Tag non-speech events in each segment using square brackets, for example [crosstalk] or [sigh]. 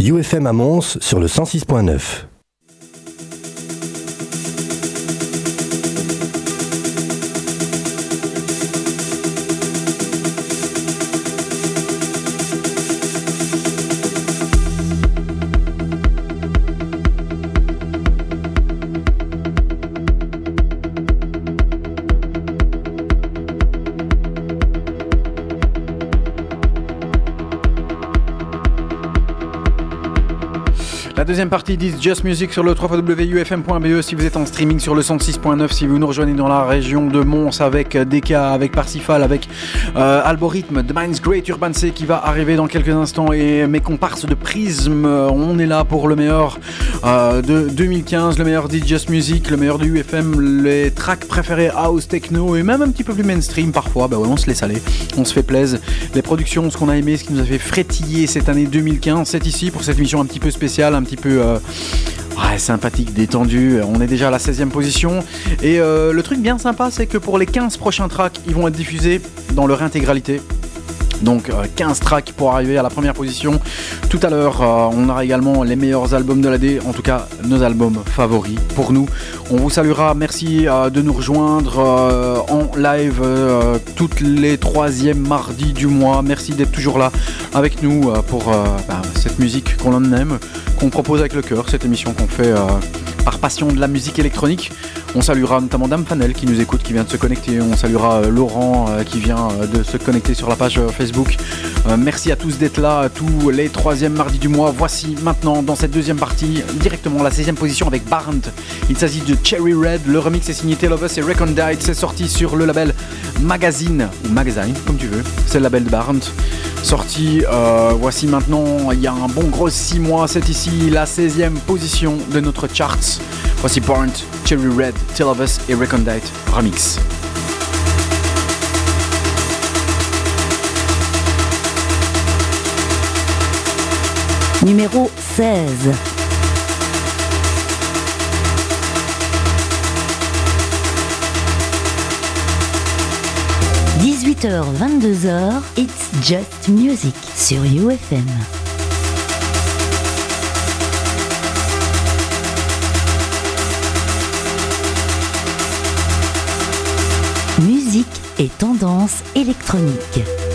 UFM à Mons sur le 106.9. deuxième partie d'Is Just Music sur le 3wufm.be si vous êtes en streaming sur le 106.9, si vous nous rejoignez dans la région de Mons avec DK, avec Parsifal, avec euh, Algorithme, The Mind's Great Urban C qui va arriver dans quelques instants. Et mes comparses de Prism, on est là pour le meilleur euh, de 2015, le meilleur Just Music, le meilleur du UFM, les tracks préférés house, techno et même un petit peu plus mainstream parfois, bah ouais, on se laisse aller, on se fait plaisir. Les productions, ce qu'on a aimé, ce qui nous a fait frétiller cette année 2015, c'est ici pour cette émission un petit peu spéciale, un petit peu euh, sympathique, détendu. On est déjà à la 16e position. Et euh, le truc bien sympa, c'est que pour les 15 prochains tracks, ils vont être diffusés dans leur intégralité. Donc 15 euh, tracks pour arriver à la première position. Tout à l'heure, on aura également les meilleurs albums de l'année, en tout cas nos albums favoris pour nous. On vous saluera, merci de nous rejoindre en live toutes les troisièmes mardis du mois. Merci d'être toujours là avec nous pour bah, cette musique qu'on aime qu'on propose avec le cœur, cette émission qu'on fait euh, par passion de la musique électronique. On saluera notamment Dame Fanel qui nous écoute, qui vient de se connecter. On saluera euh, Laurent euh, qui vient de se connecter sur la page Facebook. merci à tous d'être là tous les troisièmes mardis du mois. Voici maintenant dans cette deuxième partie directement la 16e position avec Barnt. Il s'agit de Cherry Red. Le remix est signé Telovus et Recondite. C'est sorti sur le label Magazine ou Magazine comme tu veux. C'est le label de Barnt sorti euh, voici maintenant il y a un bon gros 6 mois. C'est ici la 16e position de notre charts. Voici Burnt, Cherry Red, Tell of et Recondite Remix. Numéro 16. 18h, 22h, It's Just Music sur UFM. Musique et tendance électronique.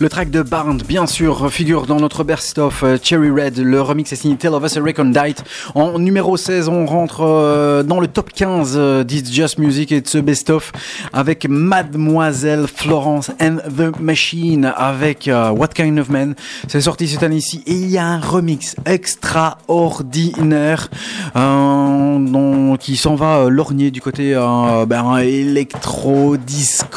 Le track de Barnes, bien sûr, figure dans notre best-of euh, Cherry Red. Le remix est signé Tell of Us a Recondite. En numéro 16, on rentre euh, dans le top 15 euh, d'It's Just Music et de ce best-of avec Mademoiselle Florence and the Machine avec What Kind of Man. C'est sorti cette année-ci et il y a un remix extraordinaire qui s'en va lorgner du côté ben, électro-disco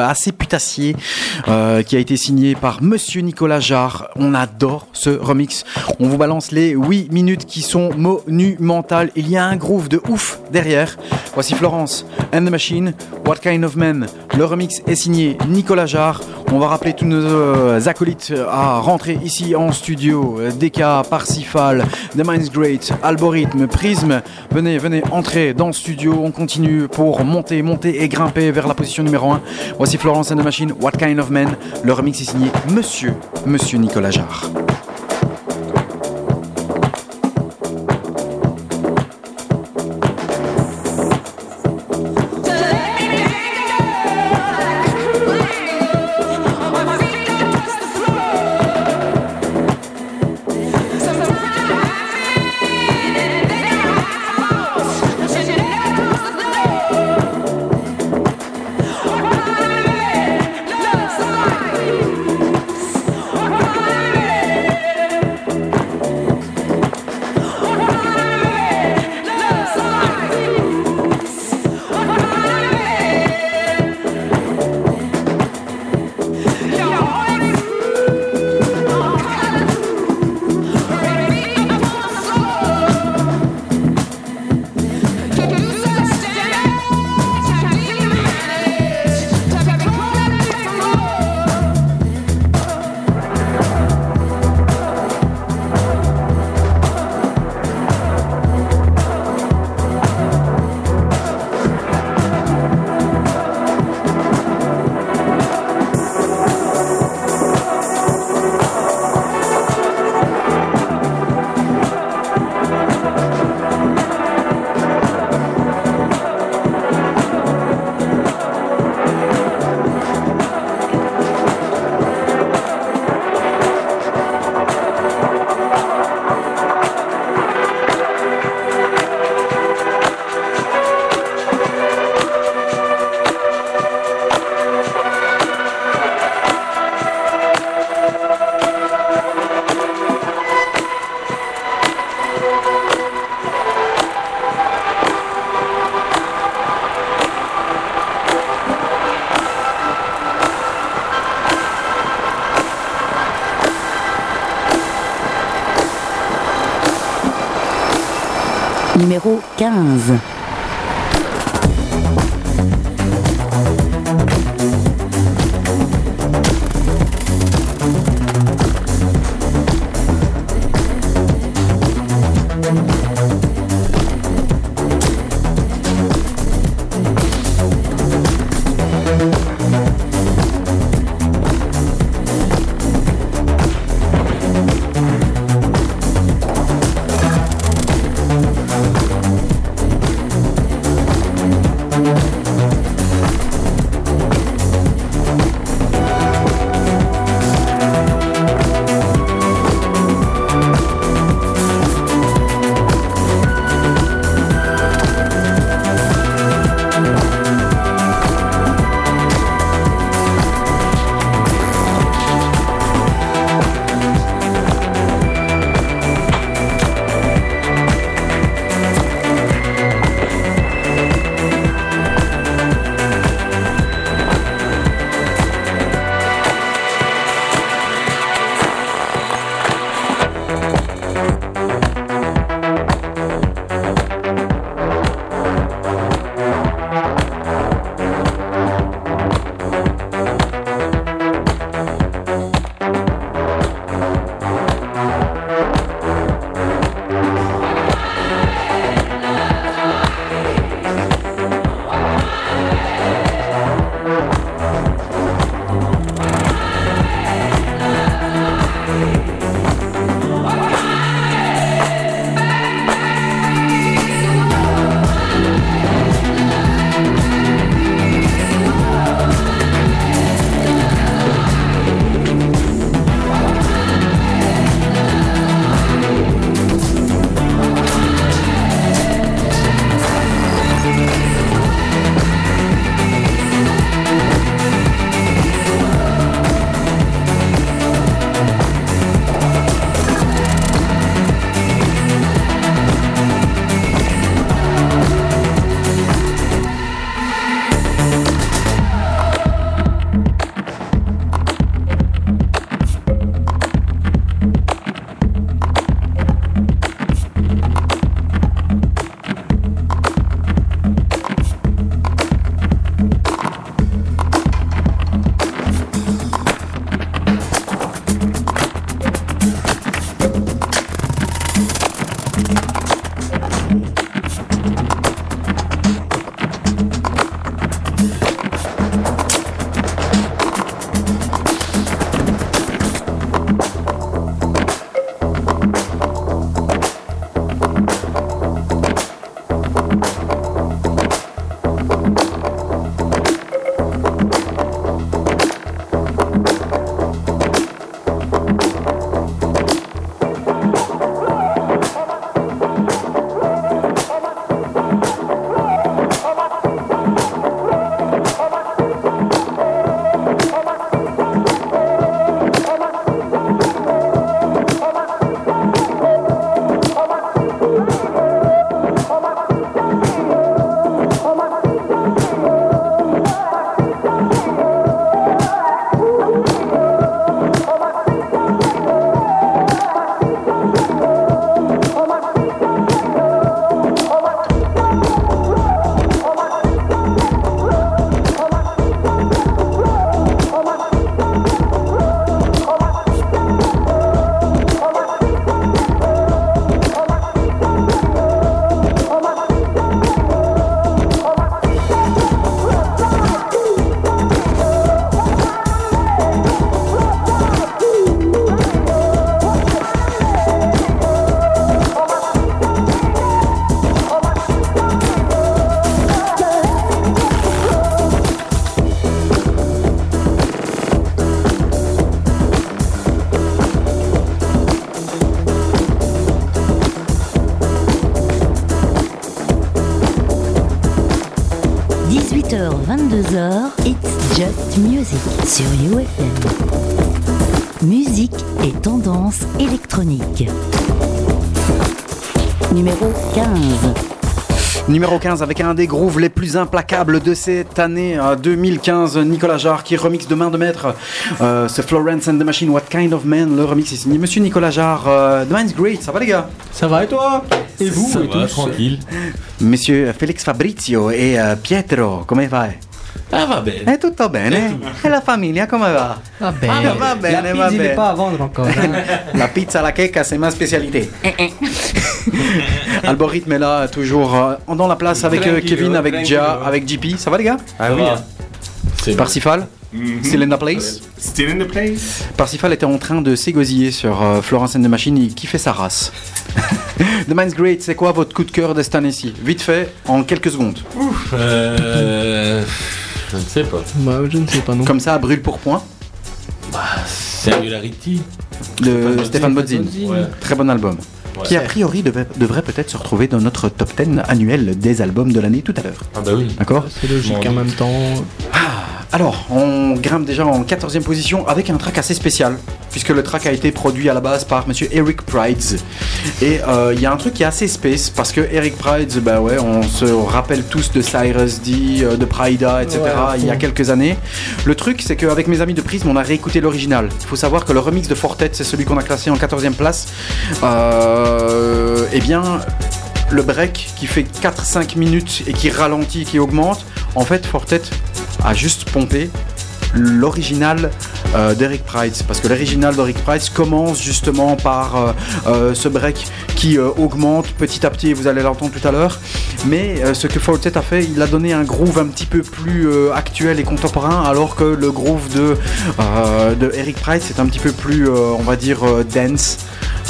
assez putassier qui a été signé par Monsieur Nicolas Jarre. On adore ce remix. On vous balance les 8 minutes qui sont monumentales. Il y a un groove de ouf derrière. Voici Florence and the Machine, What Kind of Man. Le remix est signé Nicolas Jarre. On va rappeler tous nos euh, acolytes à rentrer ici en studio. DK, Parsifal, The Mind's Great, Algorithme, Prism. Venez, venez, entrez dans le studio. On continue pour monter, monter et grimper vers la position numéro 1. Voici Florence and the Machine, What Kind of Man? Le remix est signé Monsieur, Monsieur Nicolas Jarre. 15. musique sur UFM. Musique et tendance électronique. Numéro 15. Numéro 15 avec un des grooves les plus implacables de cette année euh, 2015, Nicolas Jarre qui remixe de main de maître euh, ce Florence and the Machine, What Kind of Man. Le remix est Monsieur Nicolas Jarre, euh, The Great, ça va les gars? Ça va et toi? Et vous? Tranquille. Monsieur Félix Fabrizio et euh, Pietro, comment va? Ah, va bene. È tutto bene? E la famiglia come va? Va bene. Ah, va bene, la va bene. pas à vendre encore. hein. La pizza à la queca, c'est ma spécialité. [laughs] Algorithme est là, toujours euh, dans la place avec euh, Kevin, avec. Gia, avec JP. Ça va les gars? Ah oui. C'est Parsifal? Mhm. Still in the place? Still in the place. Parsifal était en train de s'égosiller sur euh, Florence and the Machine, il kiffait sa race. [laughs] the Mind's Great, c'est quoi votre coup de cœur de cette année-ci? Vite fait, en quelques secondes. Euh, je ne sais pas. Bah, je ne sais pas non. Comme ça, brûle pour point, Singularity. de Stéphane Bodzin. Ouais. Très bon album. Ouais. Qui a priori devait, devrait peut-être se retrouver dans notre top 10 annuel des albums de l'année tout à l'heure. Ah bah oui. D'accord C'est logique Bon, en même temps. Alors, on grimpe déjà en 14e position avec un track assez spécial, puisque le track a été produit à la base par monsieur Eric Prides. Et euh, il y a un truc qui est assez space, parce que Eric Prides, bah ouais, on se rappelle tous de Cyrus D, euh, de Prida, etc. Ouais, il y a quelques années. Le truc, c'est qu'avec mes amis de Prism, on a réécouté l'original. Il faut savoir que le remix de Fortet, c'est celui qu'on a classé en 14e place. Euh, eh bien, le break qui fait 4-5 minutes et qui ralentit, qui augmente, en fait, Fortet a juste pompé l'original euh, d'Eric Price parce que l'original d'Eric Price commence justement par euh, euh, ce break qui augmente petit à petit et vous allez l'entendre tout à l'heure mais ce que Fortet a fait il a donné un groove un petit peu plus actuel et contemporain alors que le groove de, de Eric Price est un petit peu plus on va dire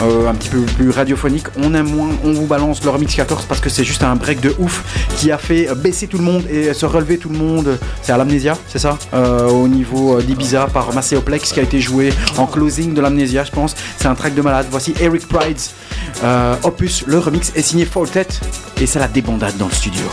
euh, un petit peu plus radiophonique. On aime moins, on vous balance le remix 14 parce que c'est juste un break de ouf qui a fait baisser tout le monde et se relever tout le monde. C'est à l'amnésia, c'est ça Au niveau d'Ibiza par Macéoplex qui a été joué en closing de l'amnésia, je pense. C'est un track de malade. Voici Eric Prides, euh, Opus. Le remix est signé Fortet et c'est la débandade dans le studio.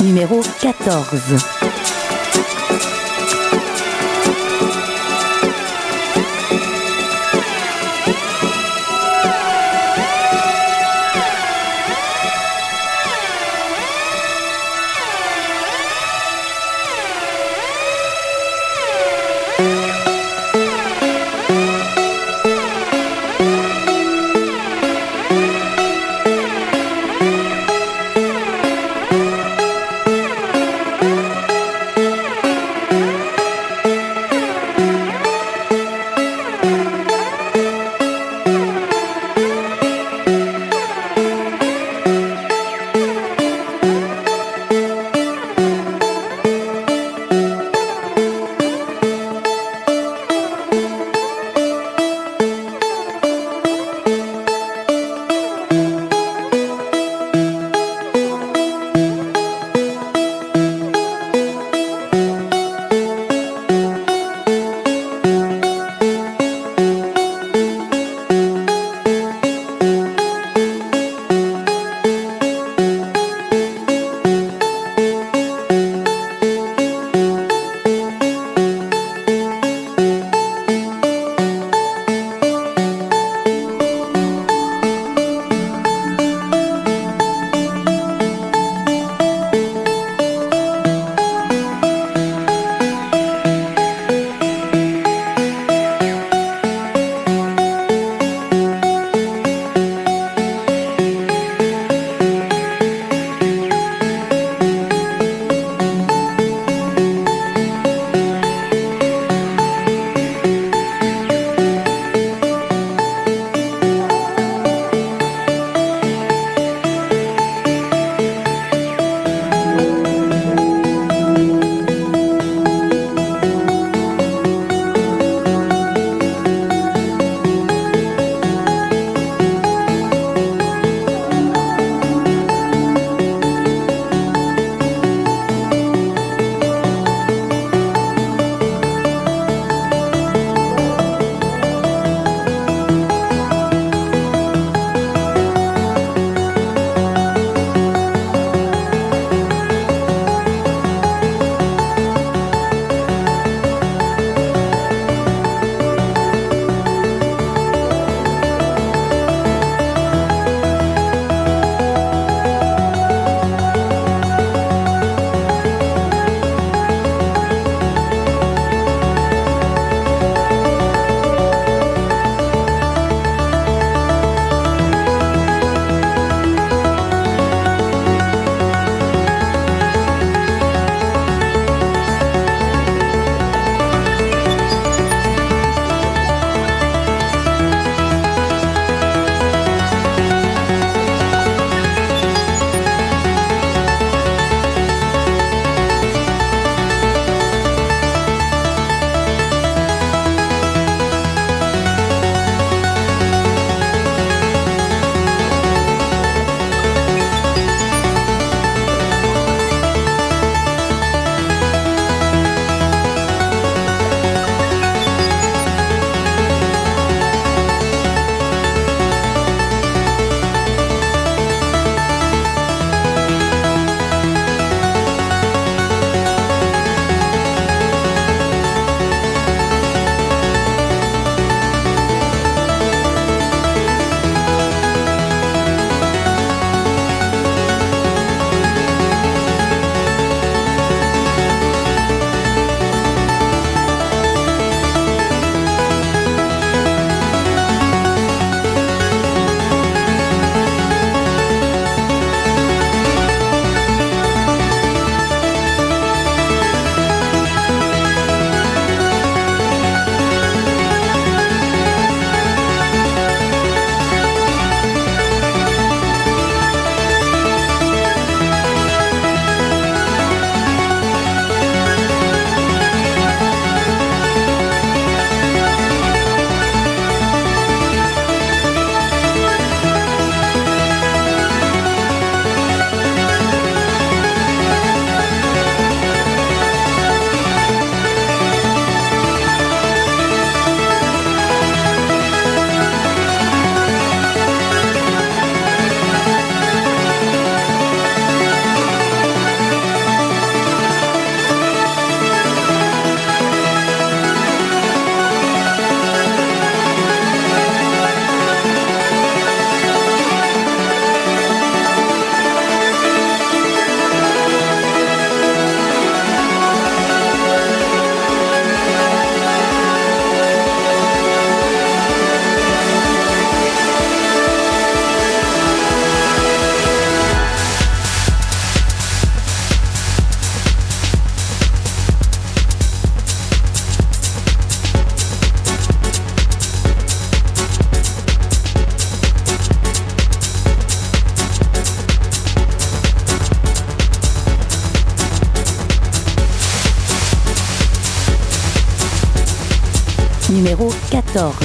Numéro 14.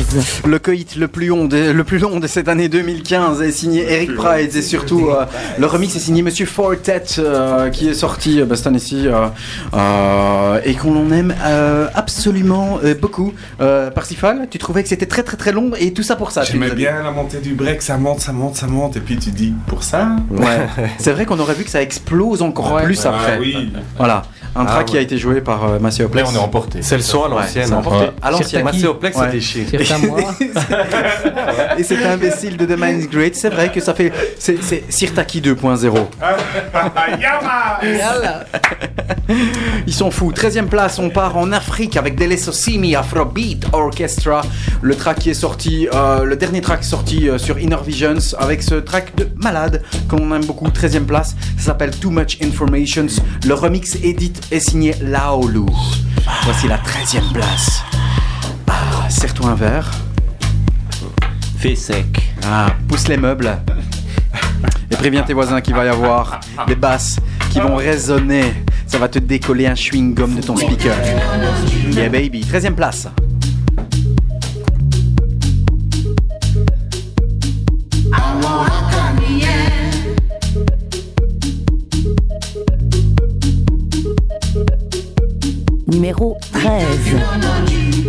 14. Le coït le plus long de, le plus long de cette année 2015 est signé Eric Pride et surtout euh, le remix est signé Monsieur Fortet euh, qui est sorti euh, bah, cette année-ci euh, euh, et qu'on en aime euh, absolument euh, beaucoup. Euh, Parsifal, tu trouvais que c'était très très très long et tout ça pour ça. J'aimais bien la montée du break, ça monte, ça monte, ça monte, et puis tu dis, pour ça Ouais. [laughs] C'est vrai qu'on aurait vu que ça explose encore Ouais. plus après. Ah oui, Voilà, un Ah track qui a été joué par euh, Là, on est emporté. C'est le son à l'ancienne. Ouais. À l'ancienne. Macéoplex, à moi. Et cet imbécile de The Mind's Great, c'est vrai que ça fait. C'est c'est Sirtaki 2.0. [laughs] Yama Ils sont fous. 13ème place, on part en Afrique avec Dele Sosimi Afrobeat Orchestra. Le track qui est sorti, euh, le dernier track sorti euh, sur Inner Visions avec ce track de malade qu'on aime beaucoup. 13ème place, ça s'appelle Too Much Informations. Le remix edit est signé Laolu. Voici la 13ème place. Ah, serre-toi un verre. Fait sec. Ah, pousse les meubles. Et préviens tes voisins qu'il va y avoir des basses qui vont résonner. Ça va te décoller un chewing-gum de ton speaker. Yeah baby, 13ème place. Numéro 13.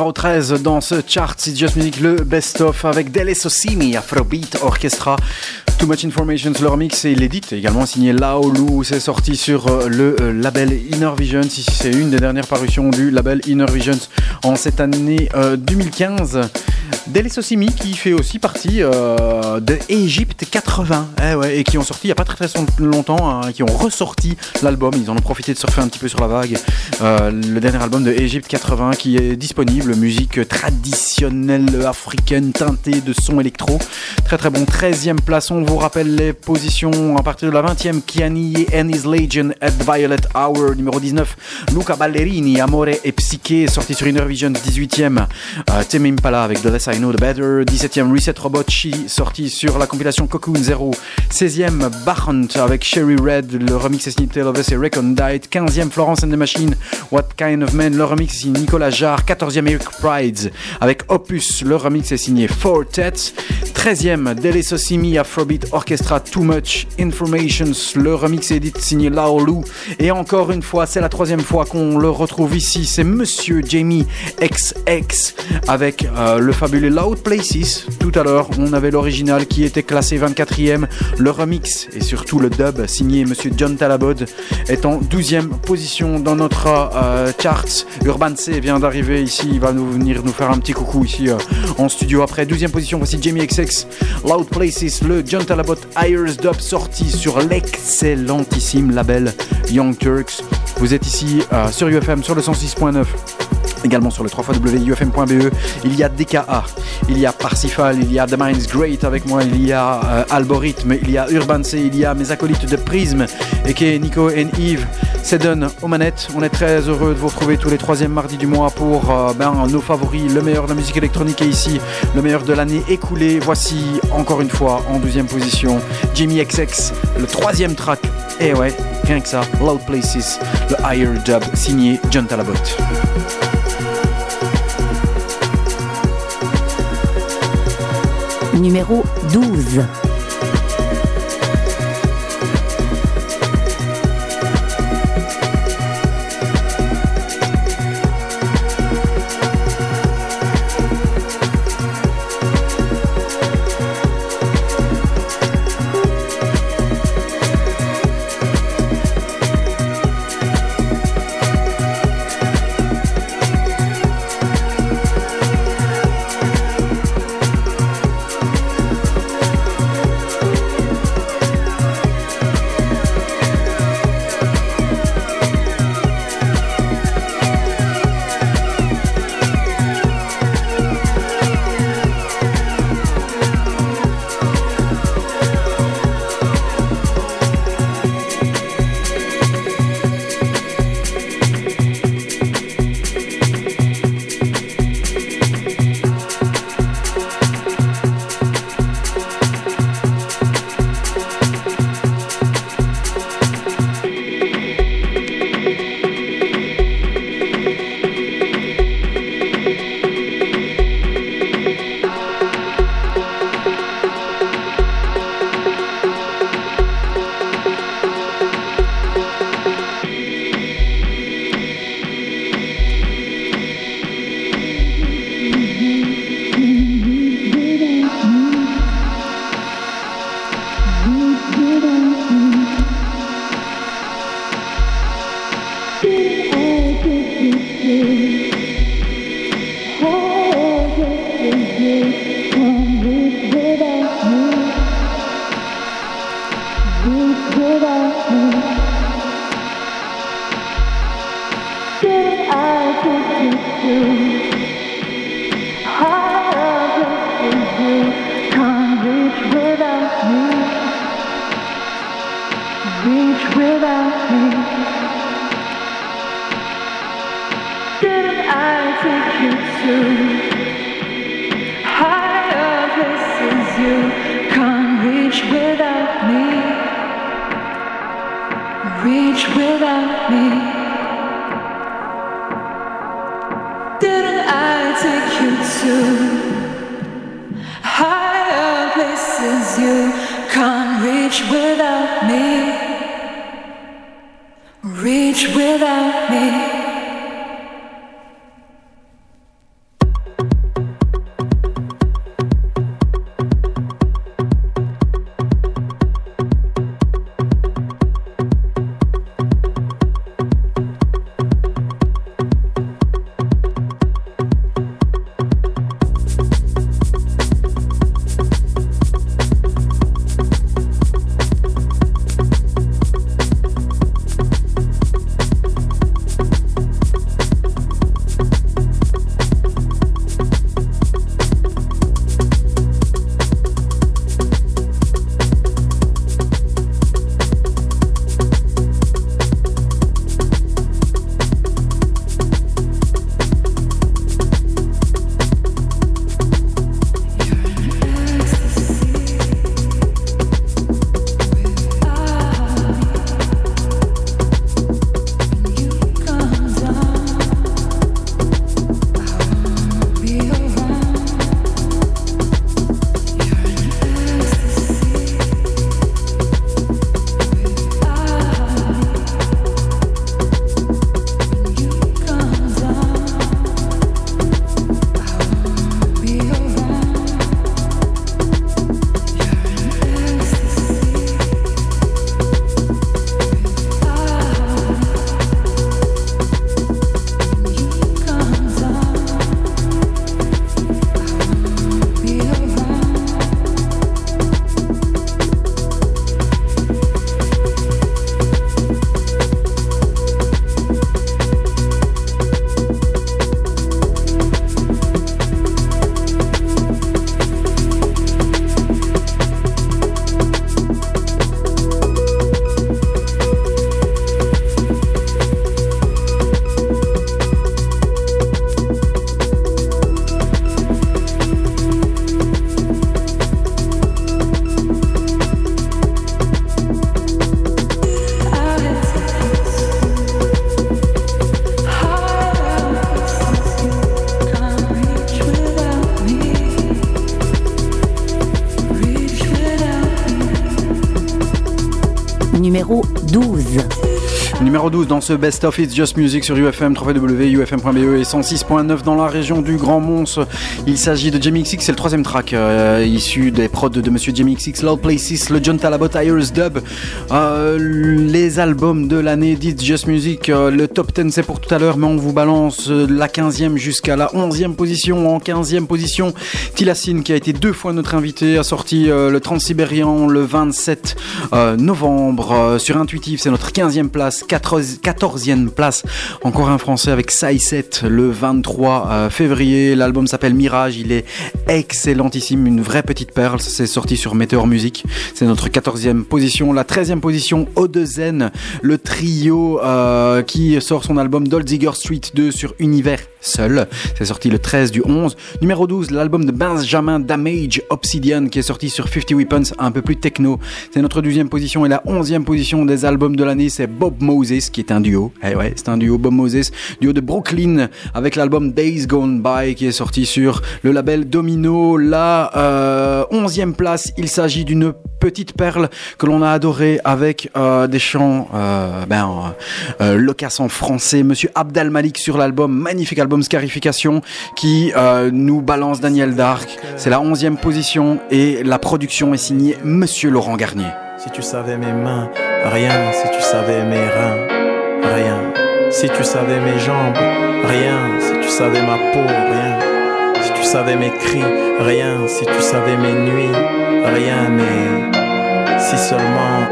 Numéro 13 dans ce chart, c'est Just Music, le best-of avec Dele Sosimi, Afrobeat Orchestra. Too Much Information, leur mix et l'édit également signé Laolu. C'est sorti sur euh, le euh, label Inner Visions. Ici, c'est une des dernières parutions du label Inner Visions en cette année euh, 2015. Dele Sosimi qui fait aussi partie euh, de Egypte 80 eh et qui ont sorti il n'y a pas très très longtemps, hein, qui ont ressorti l'album. Ils en ont profité de surfer un petit peu sur la vague. Euh, le dernier album de Egypte 80 qui est disponible, musique traditionnelle africaine teintée de son électro. Très très bon. 13e place, on vous rappelle les positions à partir de la 20e. Kiani and His Legion at Violet Hour, numéro 19. Luca Ballerini, Amore et Psyche, sorti sur Inner Vision, 18e. Euh, avec The I Know The Better. 17e, Reset Robot Chi, sorti sur la compilation Cocoon Zero. 16e, Bachant avec Sherry Red, le remix est signé Taylor et Recondite. 15e, Florence and the Machine, What Kind of Man, le remix est signé Nicolas Jarre. 14e, Eric Prides avec Opus, le remix est signé Fortet. 13e, Dele Sosimi, Afrobeat Orchestra, Too Much Informations, le remix est signé Laolu. Et encore une fois, c'est la troisième fois qu'on le retrouve ici, c'est Monsieur Jamie XX avec euh, le fabuleux Loud Places. Tout à l'heure, on avait l'original qui était classé 24e, le remix et surtout le dub signé Monsieur John Talabod est en 12e position dans notre euh, charts. Urban C vient d'arriver ici, il va nous venir nous faire un petit coucou ici euh, en studio. Après 12e position, voici Jamie XX, Loud Places, le John Talabot Ayers Dub sorti sur l'excellentissime label Young Turks. Vous êtes ici euh, sur UFM sur le 106.9 également sur le 3 wufm.be il y a DKA il y a Parsifal il y a The Mind's Great avec moi il y a euh, il y a Urban C il y a mes acolytes de Prism et qui est Nico et Yves. C'est Don aux manettes. On est très heureux de vous retrouver tous les troisièmes mardis du mois pour euh, ben, nos favoris le meilleur de la musique électronique est ici le meilleur de l'année écoulée. Voici encore une fois en deuxième position Jimmy XX le troisième track. Et ouais rien que ça. Loud Places le Higher Dub signé John Talabot Numéro 12. 12 dans ce Best of It's Just Music sur UFM, www.ufm.be et 106.9 dans la région du Grand Mons. Il s'agit de Jamie XX, c'est le troisième track euh, issu des prods de Monsieur Jamie XX, Loud Places, le John Talabot Ayers Dub, euh, les albums de l'année d'It's Just Music. euh, le top 10 c'est pour tout à l'heure, mais on vous balance la 15e jusqu'à la 11e position. En 15e position, Tilassine qui a été deux fois notre invité, a sorti le Transsibérien le 27 euh, novembre sur Intuitive, c'est notre 15e place, 14, 14e place, encore un français avec Saïset le 23 euh, février. L'album s'appelle Mirage, il est excellentissime, une vraie petite perle. C'est sorti sur Meteor Music, c'est notre 14e position. La 13e position, O2N, le trio euh, qui sort son album Dolziger Street 2 sur Univers seul. C'est sorti le 13 du 11. Numéro 12, l'album de Benjamin Damage Obsidian qui est sorti sur 50 Weapons, un peu plus techno. C'est notre 12e position et la 11e position des albums de l'année, c'est Bob Moses qui est un duo. Eh ouais, c'est un duo Bob Moses, duo de Brooklyn avec l'album Days Gone By qui est sorti sur le label Domino. La euh, 11e place, il s'agit d'une petite perle que l'on a adorée avec euh, des chants euh, ben, euh, en français. Monsieur Abdal Malik sur l'album, magnifique album Scarification qui euh, nous balance Daniel Dark. C'est la 11e position et la production est signée Monsieur Laurent Garnier. Si tu savais mes mains, rien. Si tu savais mes reins, rien. Si tu savais mes jambes, rien. Si tu savais ma peau, rien. Si tu savais mes cris, rien. Si tu savais mes nuits, rien. Mais si seulement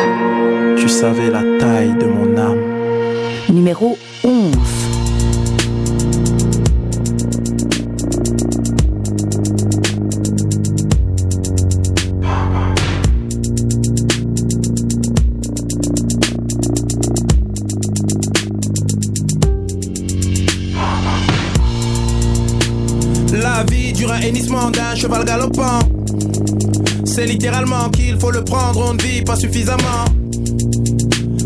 tu savais la taille de mon âme. Numéro 11. Dure un hennissement d'un cheval galopant. C'est littéralement qu'il faut le prendre, on ne vit pas suffisamment.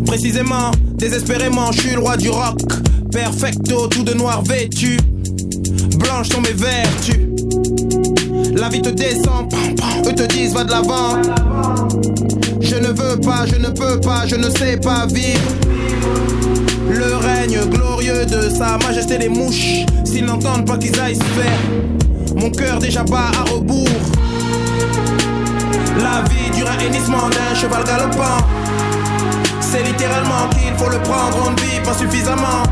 Précisément, désespérément, je suis le roi du rock. Perfecto, tout de noir vêtu. Blanches sont mes vertus. La vie te descend, eux te disent va de l'avant. Je ne veux pas, je ne peux pas, je ne sais pas vivre. Le règne glorieux de sa majesté les mouches. S'ils n'entendent pas qu'ils aillent se faire. Mon cœur déjà bat à rebours. La vie dure un hennissement d'un cheval galopant. C'est littéralement qu'il faut le prendre, on ne vit pas suffisamment.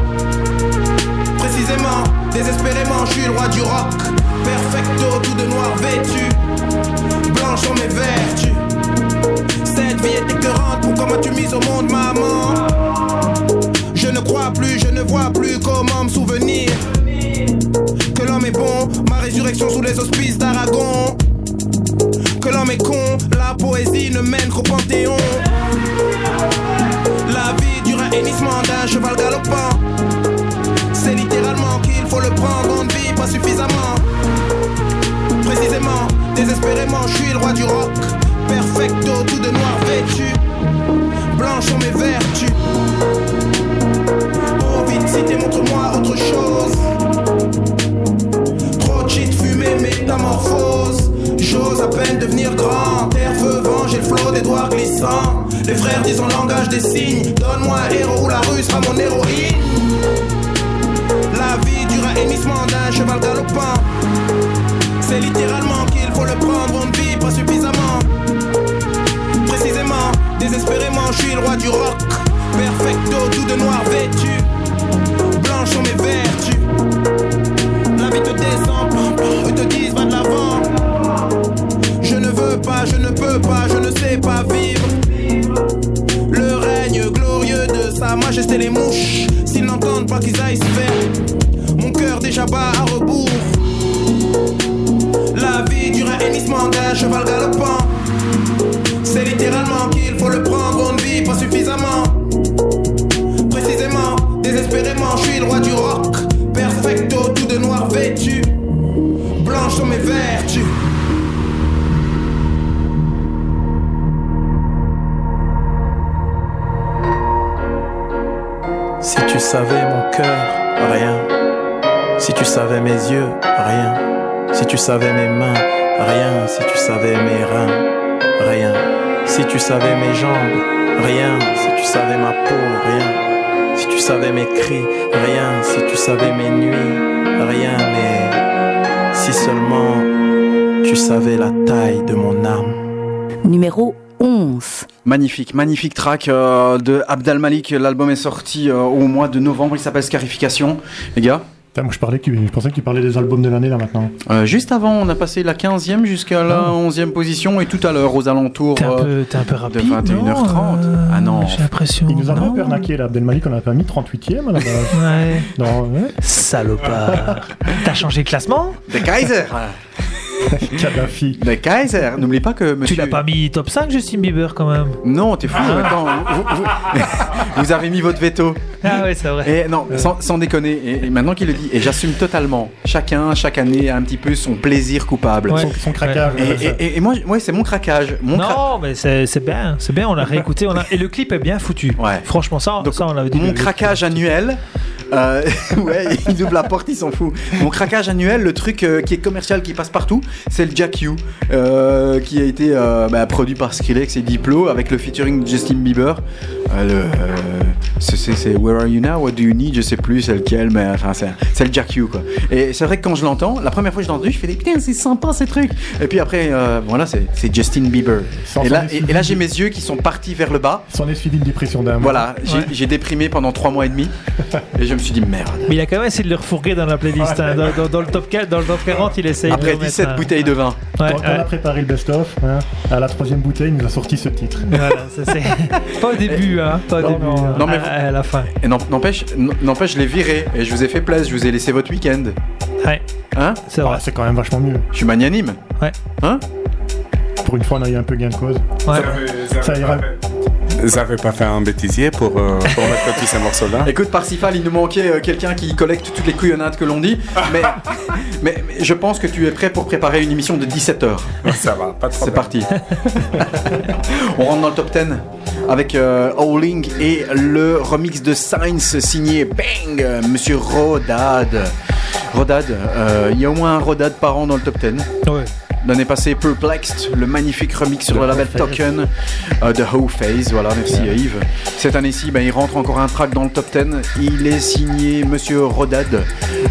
Précisément, désespérément, je suis le roi du rock. Perfecto, tout de noir vêtu. Blanche sont mes vertus. Cette vie est écœurante, pourquoi m'as-tu mise au monde, maman? Je ne crois plus, je ne vois plus comment me souvenir. Que l'homme est bon, résurrection sous les auspices d'Aragon. Que l'homme est con, la poésie ne mène qu'au panthéon. La vie dure un hennissement d'un cheval galopant. C'est littéralement qu'il faut le prendre, on ne vit pas suffisamment. Précisément, désespérément, je suis le roi du rock. Perfecto, tout de noir vêtu. Blanches sont mes vertus. Oh, vite, t'es, montre-moi autre chose. Shit, fumée, métamorphose. J'ose à peine devenir grand. Terre, feu, vent, j'ai le flot des doigts glissants. Les frères disent en langage des signes. Donne-moi un héros ou la rue sera mon héroïne. La vie dure un d'un cheval galopant. C'est littéralement qu'il faut le prendre, on ne vit pas suffisamment. Précisément, désespérément, je suis le roi du rock. Majesté les mouches. S'ils n'entendent pas qu'ils aillent se faire. Mon cœur déjà bat à rebours. La vie dure un hennissement d'un cheval galopant. Savais mes yeux, rien. Si tu savais mes mains, rien. Si tu savais mes reins, rien. Si tu savais mes jambes, rien. Si tu savais ma peau, rien. Si tu savais mes cris, rien. Si tu savais mes nuits, rien. Mais si seulement tu savais la taille de mon âme. Numéro 11. Magnifique, magnifique track euh, de Abdal Malik. L'album est sorti euh, au mois de novembre. Il s'appelle Scarification. Les gars, Moi je, parlais qu'il- je pensais que tu parlais des albums de l'année là maintenant. euh, juste avant, on a passé la 15e jusqu'à la 11e position et tout à l'heure aux alentours T'es un, euh, peu, t'es un peu de rapide. 21h30. non, euh, ah non, J'ai l'impression. Il nous a un peu arnaqué là, Abdelmalik, on a pas mis 38ème à la base. Ouais. Non, ouais. Salopard. [laughs] T'as changé de classement? De Kaiser. [laughs] [laughs] Kadhafi. de Kaiser. N'oublie pas que monsieur. Tu l'as pas mis top 5, Justin Bieber, quand même Non, t'es fou. Attends, vous, vous- [laughs] vous avez mis votre veto. Ah ouais, c'est vrai. Et non, sans, sans déconner. Et, et maintenant qu'il le dit, et j'assume totalement. Chacun, chaque année, a un petit peu son plaisir coupable. Ouais. Son, son craquage. Et, ouais, et- et moi, ouais, c'est mon craquage. Mon cra- Non, mais c'est bien, c'est bien, on l'a [laughs] réécouté. On a... Et le clip est bien foutu. Ouais. Franchement, ça, Donc, ça on l'avait dit. Mon craquage annuel. Euh, [laughs] ouais, il ouvre la porte, il s'en fout. Mon craquage annuel, le truc euh, qui est commercial, qui passe partout, c'est le Jack U, euh, qui a été euh, bah, produit par Skrillex et Diplo avec le featuring de Justin Bieber. C'est, Where Are You Now? What Do You Need? Je sais plus c'est lequel, mais enfin, c'est, le Jack U, quoi. Et c'est vrai que quand je l'entends, la première fois que je l'ai entendu, je fais des putain, c'est sympa ces trucs. Et puis après, voilà, c'est, Justin Bieber. Sans Et là, s'en et, et là, j'ai mes yeux qui sont partis vers le bas. S'en est suivi une dépression d'un. Voilà, j'ai, Ouais. déprimé pendant trois mois et demi. et je me suis dit, merde. Mais il a quand même essayé de le refourguer dans la playlist. hein. Dans, dans- dans le top 4, dans le top 40, il essaye de Après le remettre, 17 hein. bouteilles de vin. Ouais, Quand on a préparé le best-of, hein, à la troisième bouteille, il nous a sorti ce titre. [laughs] Voilà, ça c'est. [laughs] Pas au début, hein. Pas au Non, début. non, hein. non, mais- à, à la fin. Et n'empêche, je l'ai viré. Et je vous ai fait plaisir, je vous ai laissé votre week-end. Ouais, Hein? C'est Ah, vrai. c'est quand même vachement mieux. Je suis magnanime. Ouais. Hein? Pour une fois, on a eu un peu gain de cause. Ouais. Ça ira. Vous avez pas fait un bêtisier pour, euh, pour mettre tous ces morceaux-là? Écoute, Parsifal, il nous manquait euh, quelqu'un qui collecte toutes les couillonnades que l'on dit, mais, [laughs] mais, mais je pense que tu es prêt pour préparer une émission de 17 heures. Ça va, pas de C'est problème. parti. On rentre dans le top 10 avec euh, Howling et le remix de Science signé Bang, Monsieur Rodad. Rodad, euh, il y a au moins un Rodad par an dans le top 10. Ouais. L'année passée, Perplexed, le magnifique remix sur le, label Token euh, de How Phase. Voilà, merci euh, Yves. Cette année-ci, ben, il rentre encore un track dans le top 10. Il est signé Monsieur Rodad.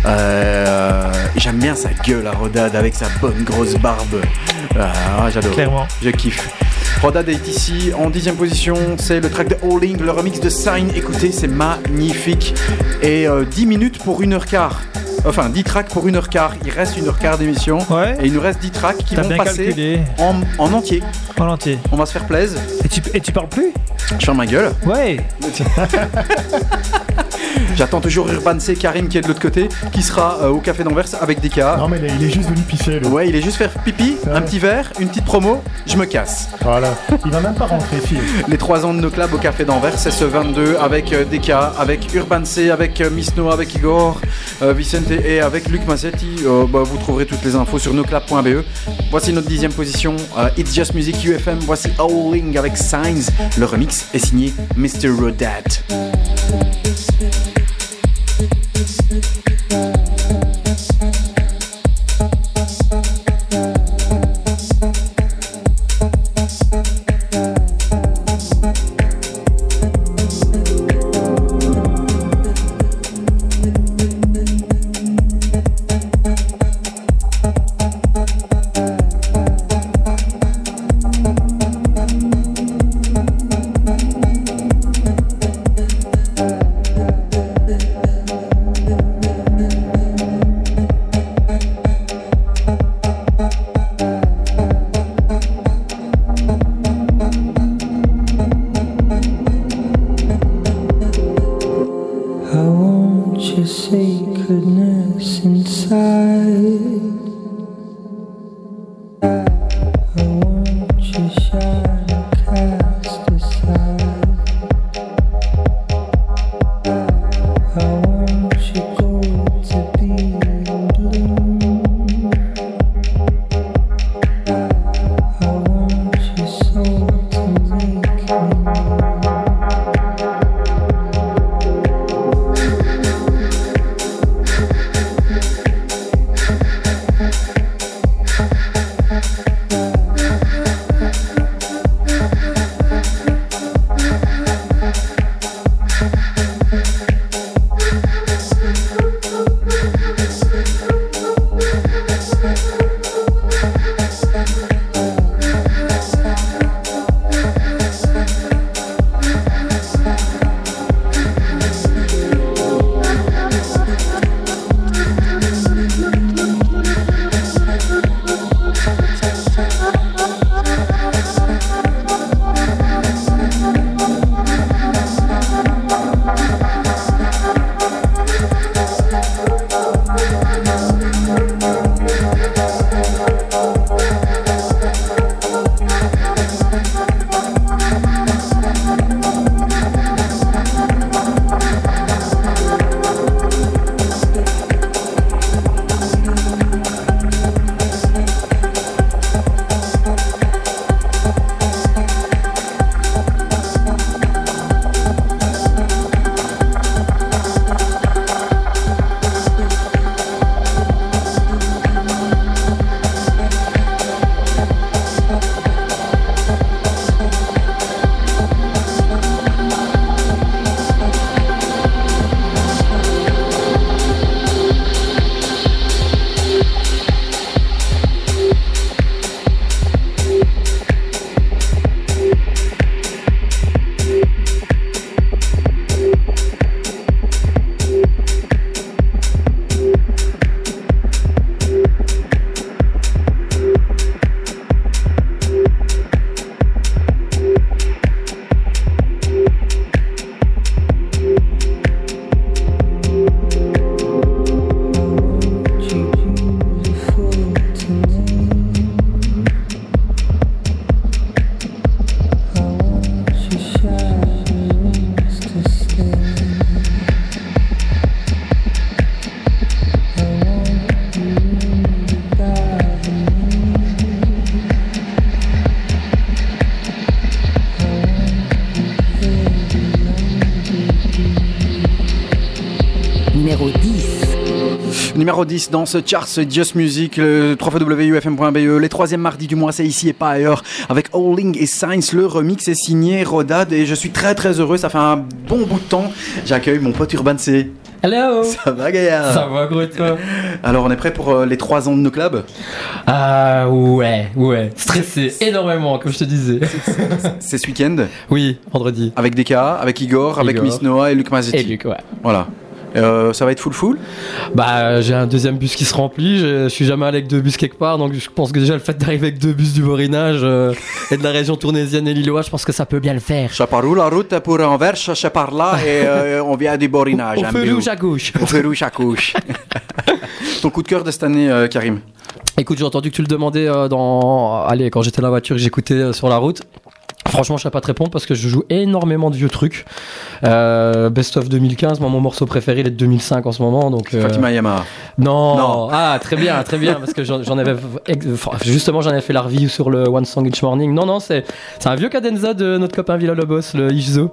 Euh, J'aime bien sa gueule à Rodad avec sa bonne grosse barbe. Ah, J'adore. Clairement. Je kiffe. Rodad est ici en dixième position. C'est le track de Howling, le remix de Sign. Écoutez, c'est magnifique. Et euh, 10 minutes pour 1h15. Enfin, 10 tracks pour 1h15. Il reste 1h15 d'émission. Ouais. Et il nous reste 10 tracks qui T'as vont bien passer calculé. en, en entier. En entier. On va se faire plaisir. Et tu, et tu parles plus? Je ferme ma gueule. Ouais. [laughs] J'attends toujours Urban C, Karim qui est de l'autre côté, qui sera euh, au café d'Anvers avec cas. Non, mais il est, il est juste venu pisser. lui. Ouais, il est juste faire pipi, un petit verre, une petite promo, je me casse. Voilà. Il va même pas rentrer. [laughs] Les 3 ans de nos clubs au Café d'Anvers, c'est ce 22 avec euh, Deka, avec Urban C, avec euh, Miss No, avec Igor, euh, Vicente et avec Luc Massetti. Euh, bah, vous trouverez toutes les infos sur noclub.be. Voici notre dixième position, It's Just Music UFM. Voici Howling avec Signs. Le remix est signé Mr. Rodat. surface numéro 10 dans ce charts Just Music, le www.ufm.be. E. Les troisièmes mardis du mois, c'est ici et pas ailleurs. Avec Howling et Science, le remix est signé Rodad et je suis très très heureux. Ça fait un bon bout de temps. J'accueille mon pote Urban C. Hello Ça va, Gaillard? Ça va, gros, toi? Alors, on est prêt pour euh, les 3 ans de nos clubs? Ah, ouais, ouais. Stressé énormément, comme je te disais. C'est ce week-end? Oui, vendredi. Avec DK, avec Igor, avec. Miss Noah et Luc Mazzetti. Et Luc, ouais. Voilà. Euh, ça va être full full? Bah, j'ai un deuxième bus qui se remplit. Je, je suis jamais allé avec deux bus quelque part, donc je pense que déjà le fait d'arriver avec deux bus du Borinage euh, et de la région tournaisienne et lillois, je pense que ça peut bien le faire. Chaparou, la route pour Anvers, je par là et euh, on vient du Borinage. Au feu rouge à gauche. Au feu rouge à gauche. [laughs] Ton coup de cœur de cette année, euh, Karim? Écoute, j'ai entendu que tu le demandais dans. Allez, quand j'étais dans la voiture, que j'écoutais sur la route. Franchement, je ne sais pas te répondre parce que je joue énormément de vieux trucs. Euh, Best of 2015, moi, mon morceau préféré, il est de 2005 en ce moment. Donc, euh, Fatima Yamaha. Non. Non. Ah, très bien, très bien, parce que j'en avais enfin, justement, j'en avais fait la review sur le One Song Each Morning. Non, non, c'est un vieux cadenza de notre copain Villa Lobos, le Ishzo.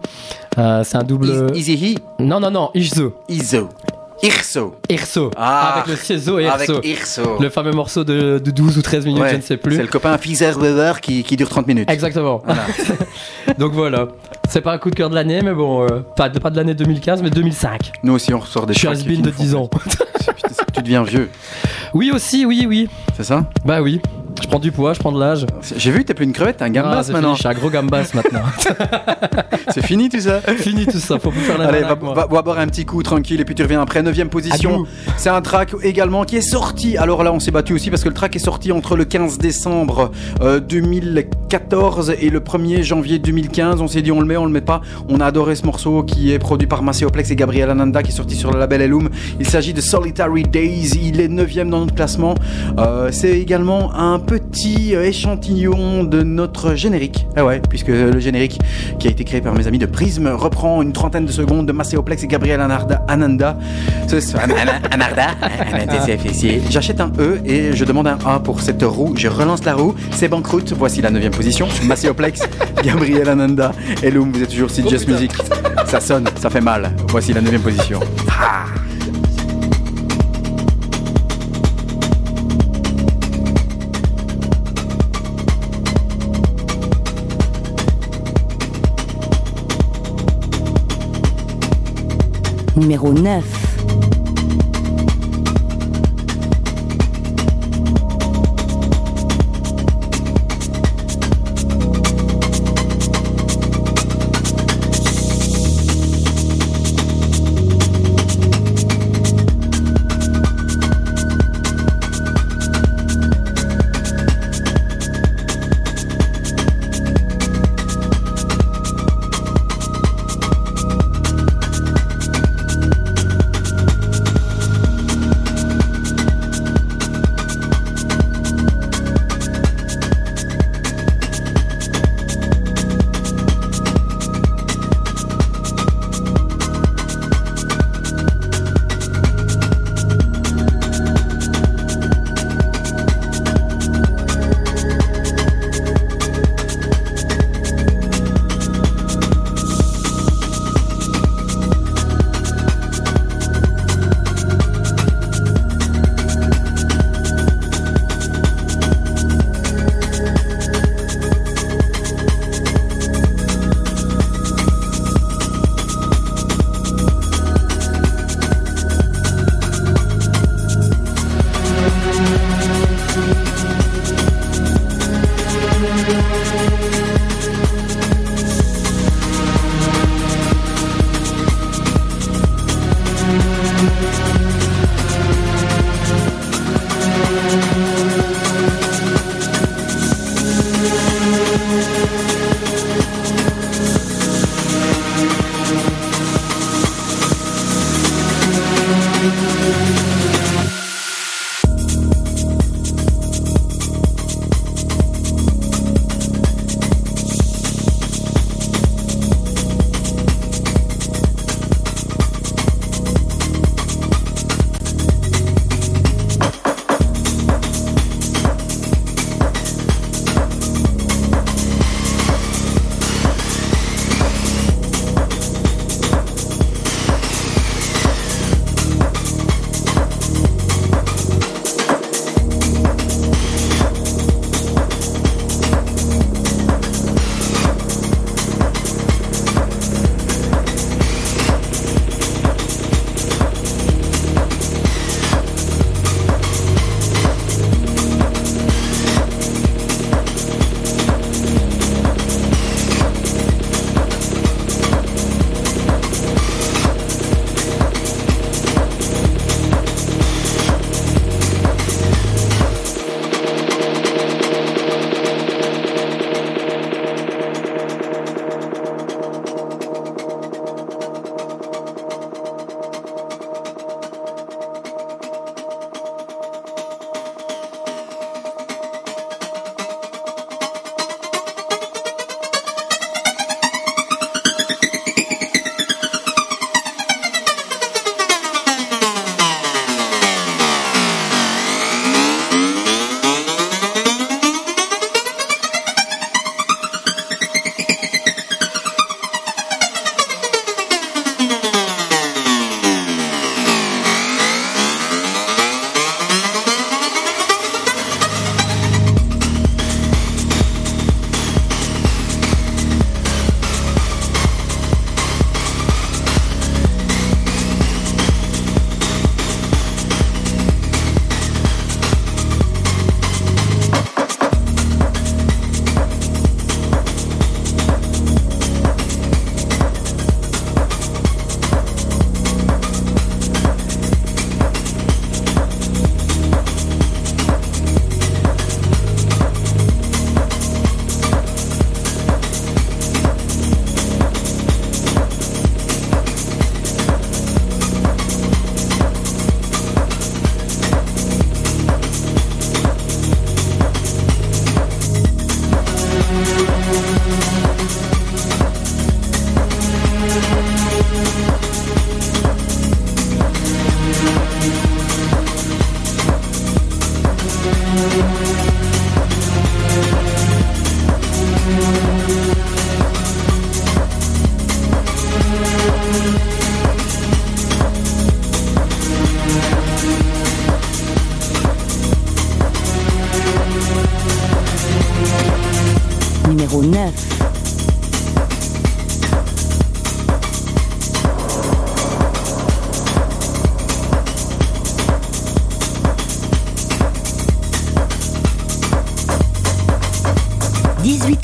Euh, c'est un double. Easy Non, non, non, Ishzo. Iso. Irso. Irso. Ah, avec le Cieso et Irso. Avec Irso. Le fameux morceau de, de 12 ou 13 minutes, Ouais, je ne sais plus. C'est le copain Fizer Weber qui, qui dure 30 minutes. Exactement. Voilà. [laughs] Donc voilà. C'est pas un coup de cœur de l'année, mais bon, euh, pas, de, pas de l'année 2015, mais 2005. Nous aussi, on ressort des Je suis has-been de nous font 10 ans. Tu deviens vieux, Oui, aussi, oui, oui. c'est ça? Bah oui. Je prends du poids, je prends de l'âge. J'ai vu, t'es plus une crevette, t'es un Ah, gambas c'est maintenant. fini, je suis un gros gambas maintenant. [laughs] C'est fini tout ça [laughs] fini tout ça, faut plus faire la Allez, va, moi. va- va boire un petit coup tranquille et puis tu reviens après. 9ème position. C'est un track également qui est sorti. Alors là, on s'est battu aussi parce que le track est sorti entre le 15 décembre euh, 2014 et le 1er janvier 2015. On s'est dit on le met, on le met pas. On a adoré ce morceau qui est produit par Macéoplex et Gabriel Ananda qui est sorti sur le label Elum. Il s'agit de Solitary Days. Il est 9ème dans notre classement. Euh, c'est également un petit euh, échantillon de notre générique. Ah ouais, puisque le générique qui a été créé par mes amis de Prism reprend une trentaine de secondes de Macéoplex et Gabriel Anarda, Ananda. Anarda J'achète un E et je demande un A pour cette roue. Je relance la roue. C'est banqueroute. Voici la 9 position. Macéoplex, [laughs] Gabriel Ananda. Hello, vous êtes toujours sur Just Music. Ça sonne, ça fait mal. Voici la 9 position. Ah. Numéro 9.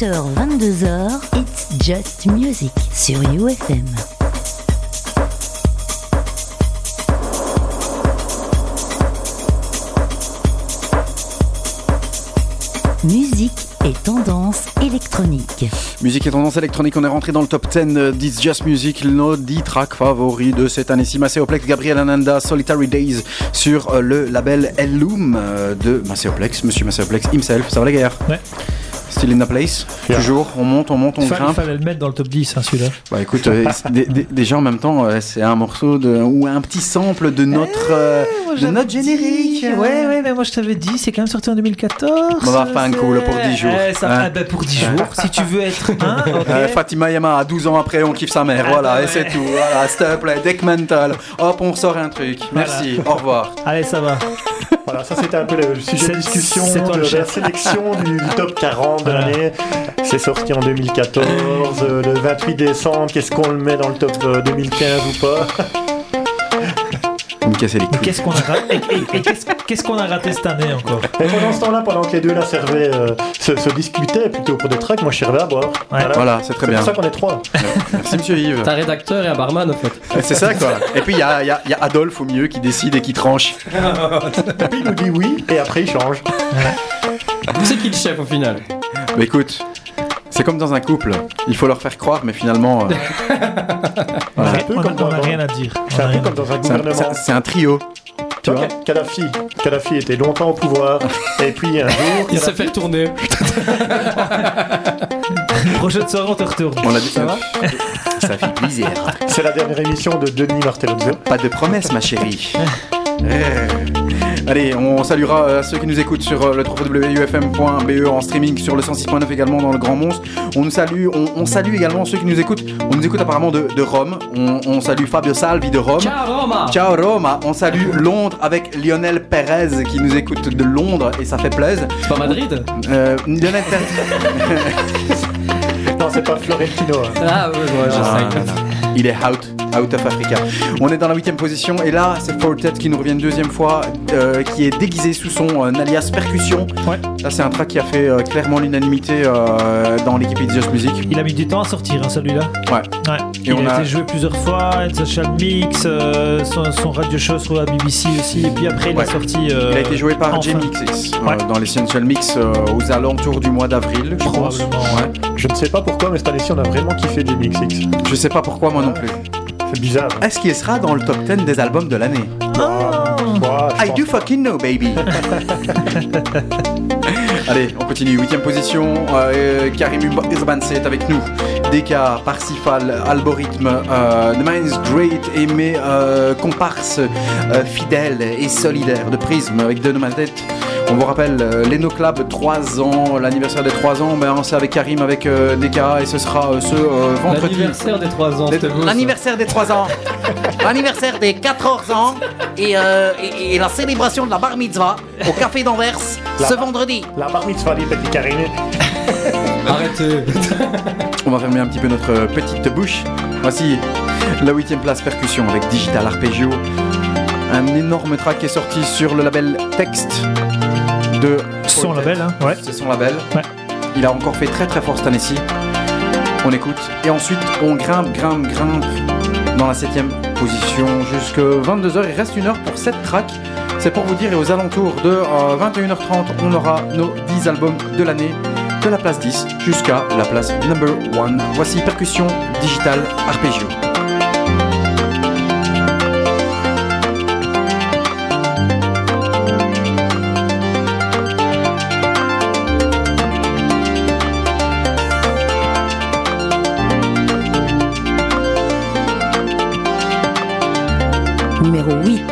18h, 22h, It's Just Music sur UFM. Musique et tendance électronique. Musique et tendance électronique, on est rentré dans le top 10 euh, d'It's Just Music, nos 10 tracks favoris de cette année-ci. Macéoplex, Gabriel Ananda, Solitary Days sur euh, le label Elloom euh, de Macéoplex, monsieur Macéoplex himself. Ça va les gars Ouais. Still in the place Yeah. Toujours, on monte, on monte, on Il fa- il grimpe. fallait le mettre dans le top 10, hein, celui-là. Bah écoute, euh, déjà en même temps, euh, c'est un morceau de, ou un petit sample de notre, euh, de notre générique. Ouais, ouais, mais moi je t'avais dit, c'est quand même sorti en 2014. Bon, bah, fin de cool pour 10 jours. Eh, ça, Hein. ah, bah, pour 10 jours, si tu veux être un, [laughs] ok. Euh, Fatima Yama, à 12 ans après, on kiffe sa mère. voilà, et c'est tout. Voilà, s'il te plaît, deck mental. Hop, on ressort un truc. Merci, au revoir. Allez, ça va. Voilà, ça c'était un peu le sujet de discussion de la chef. sélection du, du top [laughs] 40 de l'année. C'est sorti en 2014, euh, le 28 décembre. Qu'est-ce qu'on le met dans le top euh, 2015 ou pas? Qu'est-ce qu'on a, ra- qu'est-ce qu'est-ce qu'on a raté cette année encore? Et pendant ce temps-là, pendant que les deux là servaient, euh, se, se discutaient plutôt pour des tracks, moi je servais à boire. Voilà, c'est très bien. C'est pour ça qu'on est trois. Merci, monsieur Yves. T'as un rédacteur et un barman, au fait. [laughs] C'est ça, quoi. Et puis, il y a, y a- il y a Adolphe au milieu qui décide et qui tranche. [laughs] Et puis il nous dit oui, et après il change. C'est qui le chef au final? Mais écoute, c'est comme dans un couple. Il faut leur faire croire, mais finalement. euh, [laughs] voilà. C'est un peu On a- comme on a dans- rien à dire. C'est a un peu rien à comme dans un C'est un- gouvernement. c'est- c'est un trio. Tu vois, Kadhafi. Kadhafi était longtemps au pouvoir, et puis un jour, [laughs] Il s'est Kadhafi- fait tourner. [laughs] Prochaine soirée, on te retourne. On a dit Ça va Ça fait plaisir. c'est la dernière émission de Denis Martellozzo. Pas de promesses, ma chérie. Eh. Allez, on saluera euh, ceux qui nous écoutent sur euh, le www.ufm.be en streaming sur le 106.9 également dans le Grand Monstre. On nous salue, on, on salue également ceux qui nous écoutent. On nous écoute apparemment de, de Rome. On, on salue Fabio Salvi de Rome. Ciao Roma Ciao Roma, on salue Londres avec Lionel Perez qui nous écoute de Londres et ça fait plaisir. C'est pas Madrid Euh, Lionel Perez. [laughs] Non, c'est pas Florentino. hein. Ah ouais, ouais, je Ah. Il est out, out of Africa. On est dans la huitième position et là c'est Fortet qui nous revient une deuxième fois, euh, qui est déguisé sous son euh, alias percussion. Ouais. Là c'est un track qui a fait euh, clairement l'unanimité euh, dans l'équipe Just Music. Il a mis du temps à sortir, hein, celui-là. Ouais. Ouais. Et il on a, a- été joué plusieurs fois, Social Mix, euh, son, son radio show sur la BBC aussi, et puis après il Ouais. a sorti. euh, Il a été joué par enfin. J-Mix Ouais. dans l'Essential Mix euh, aux alentours du mois d'avril, je pense. Probablement, Ouais. Je ne sais pas pourquoi, mais cette année-ci, on a vraiment kiffé Jimmy XX. Je sais pas pourquoi moi non plus. C'est bizarre. hein. Est-ce qu'il sera dans le top 10 des albums de l'année? Ah. Ouais, je I pense do pas. fucking know, baby. [laughs] Allez, on continue. Huitième position. euh, Karim Urban est avec nous. DK, Parsifal, Algorithme, euh, The Mind's Great et mes euh, comparses euh, fidèles et solidaires de Prism avec deux noms à tête. On vous rappelle, euh, l'Eno Club, 3 ans, l'anniversaire des 3 ans, ben, c'est avec Karim, avec euh, DK et ce sera euh, ce euh, vendredi. L'anniversaire des 3 ans. L'anniversaire des 3 ans, [laughs] l'anniversaire des 14 ans et, euh, et- et la célébration de la bar mitzvah au Café d'Anvers ce vendredi. La bar mitzvah des petits Karim. [laughs] Arrêtez. On va fermer un petit peu notre petite bouche. Voici la huitième place percussion avec Digital Arpeggio. Un énorme track qui est sorti sur le label Text de Son label, hein. Ouais. C'est son label. Ouais. Il a encore fait très très fort cette année-ci. On écoute. Et ensuite, on grimpe, grimpe, grimpe dans la septième position jusque 22h. Il reste une heure pour cette track. C'est pour vous dire, et aux alentours de euh, 21h30, on aura nos 10 albums de l'année, de la place 10 jusqu'à la place number 1. Voici Percussion Digital Arpeggio. Numéro 8.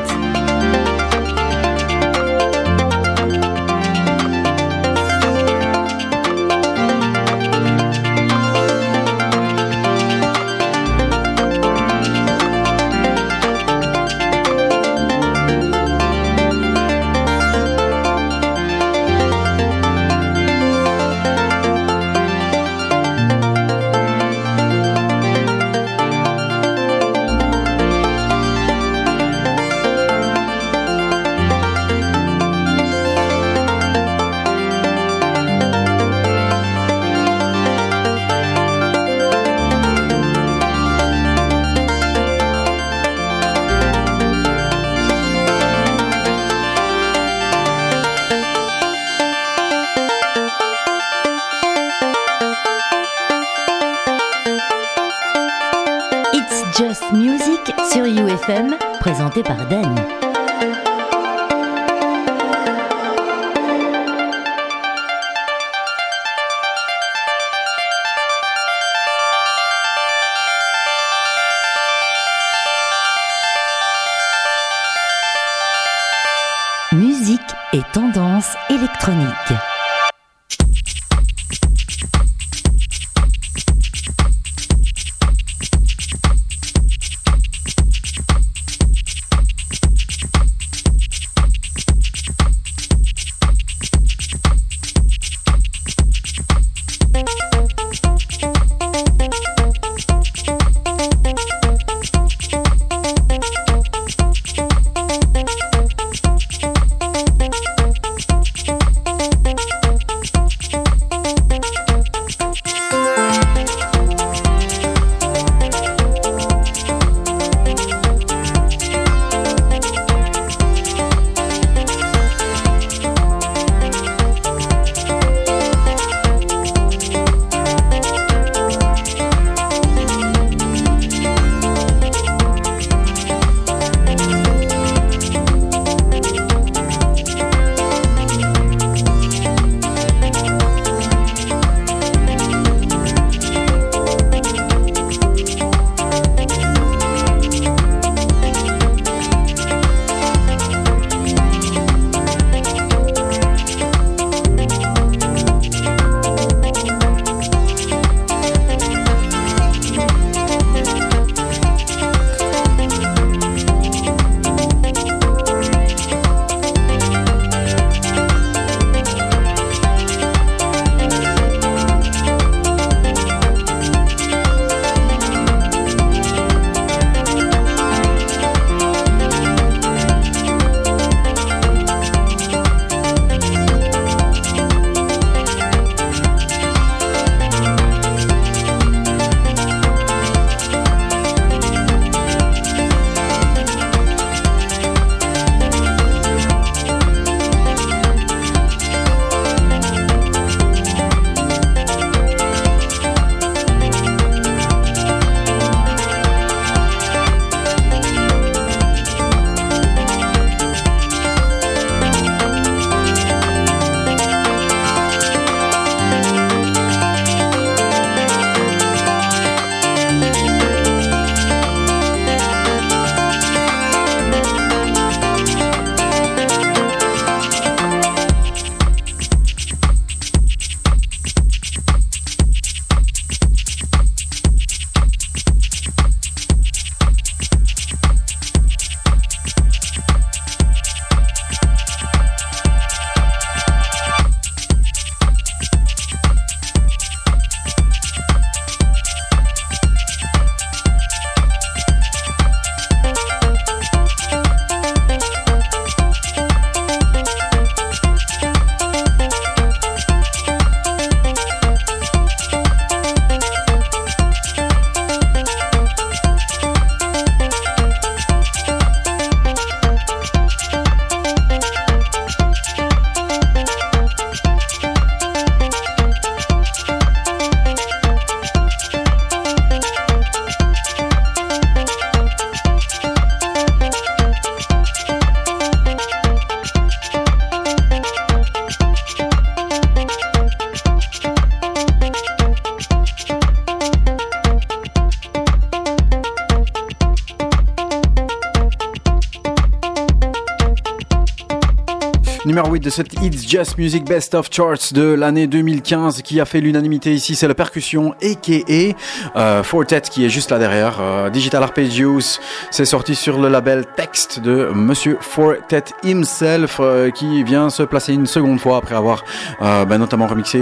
Just Music Best of Charts de l'année 2015 qui a fait l'unanimité ici, c'est la percussion a.k.a. Euh, Fortet qui est juste là derrière. Euh, Digital Arpeggios, c'est sorti sur le label Text de Monsieur Fortet himself euh, qui vient se placer une seconde fois après avoir euh, ben, notamment remixé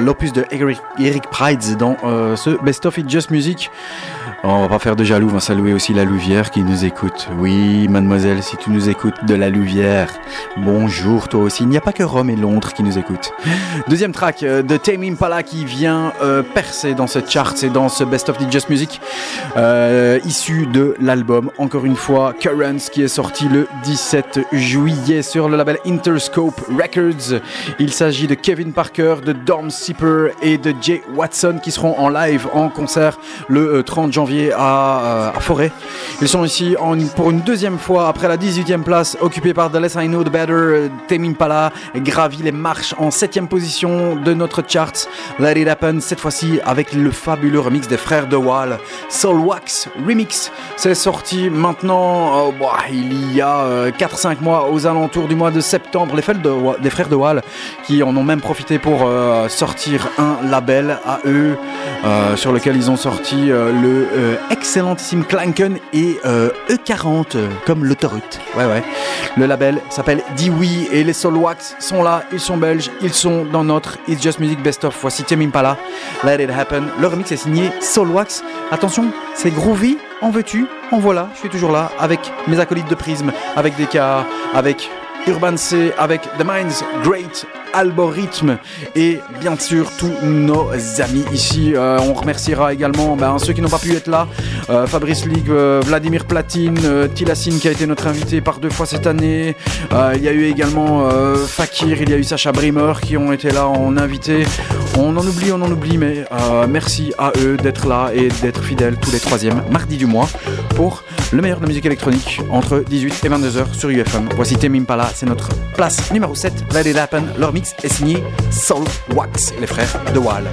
l'opus de Eric, Eric Prides dans ce Best of It's Just Music. On va pas faire de jaloux, on va saluer aussi la Louvière qui nous écoute. Oui, mademoiselle, si tu nous écoutes de la Louvière, bonjour toi aussi. Il n'y a pas que Rome et Londres qui nous écoutent. Deuxième track euh, de Tame Impala qui vient euh, percer dans ce chart et dans ce Best of the Just Music, euh, issu de l'album, encore une fois, Currents, qui est sorti le 17 juillet sur le label Interscope Records. Il s'agit de Kevin Parker, de Dom Sipper et de Jay Watson qui seront en live en concert le euh, 30 janvier à, euh, à Forêt. Ils sont ici pour une deuxième fois après la 18e place occupée par The Less I Know The Better. euh, Tame Impala gravit les marches en 7 position de notre chart. Let It Happen, cette fois-ci avec le fabuleux remix des frères de Wall. Soul Wax Remix, c'est sorti maintenant, euh, bah, il y a euh, 4-5 mois, aux alentours du mois de septembre. Les frères de, frères de Wall qui en ont même profité pour euh, sortir un label à eux, euh, sur lequel ils ont sorti euh, le euh, excellentissime Clanken et euh, E40, euh, comme l'autoroute. Ouais, ouais. Le label s'appelle Dewey et les Soulwax sont là, ils sont belges, ils sont dans notre It's Just Music Best of. Voici Tim Impala, Let It Happen. Le remix est signé Soulwax. Attention, c'est groovy, en veux-tu, en voilà, je suis toujours là avec mes acolytes de Prism, avec DK, avec Urban C, avec The Minds Great Algorithme et bien sûr tous nos amis ici. Euh, on remerciera également ben, ceux qui n'ont pas pu être là. Euh, Fabrice Ligue, euh, Vladimir Platine, Tilassine qui a été notre invité par deux fois cette année. Il y a eu également Fakir, il y a eu Sacha Brimer qui ont été là en invité. On en oublie, on en oublie, mais merci à eux d'être là et d'être fidèles tous les troisièmes mardis du mois pour le meilleur de la musique électronique entre 18 et 22h sur UFM. Voici Tame Impala, c'est notre place numéro 7. Let It Happen. Leur mix est signé Soul Wax, les frères de Wall.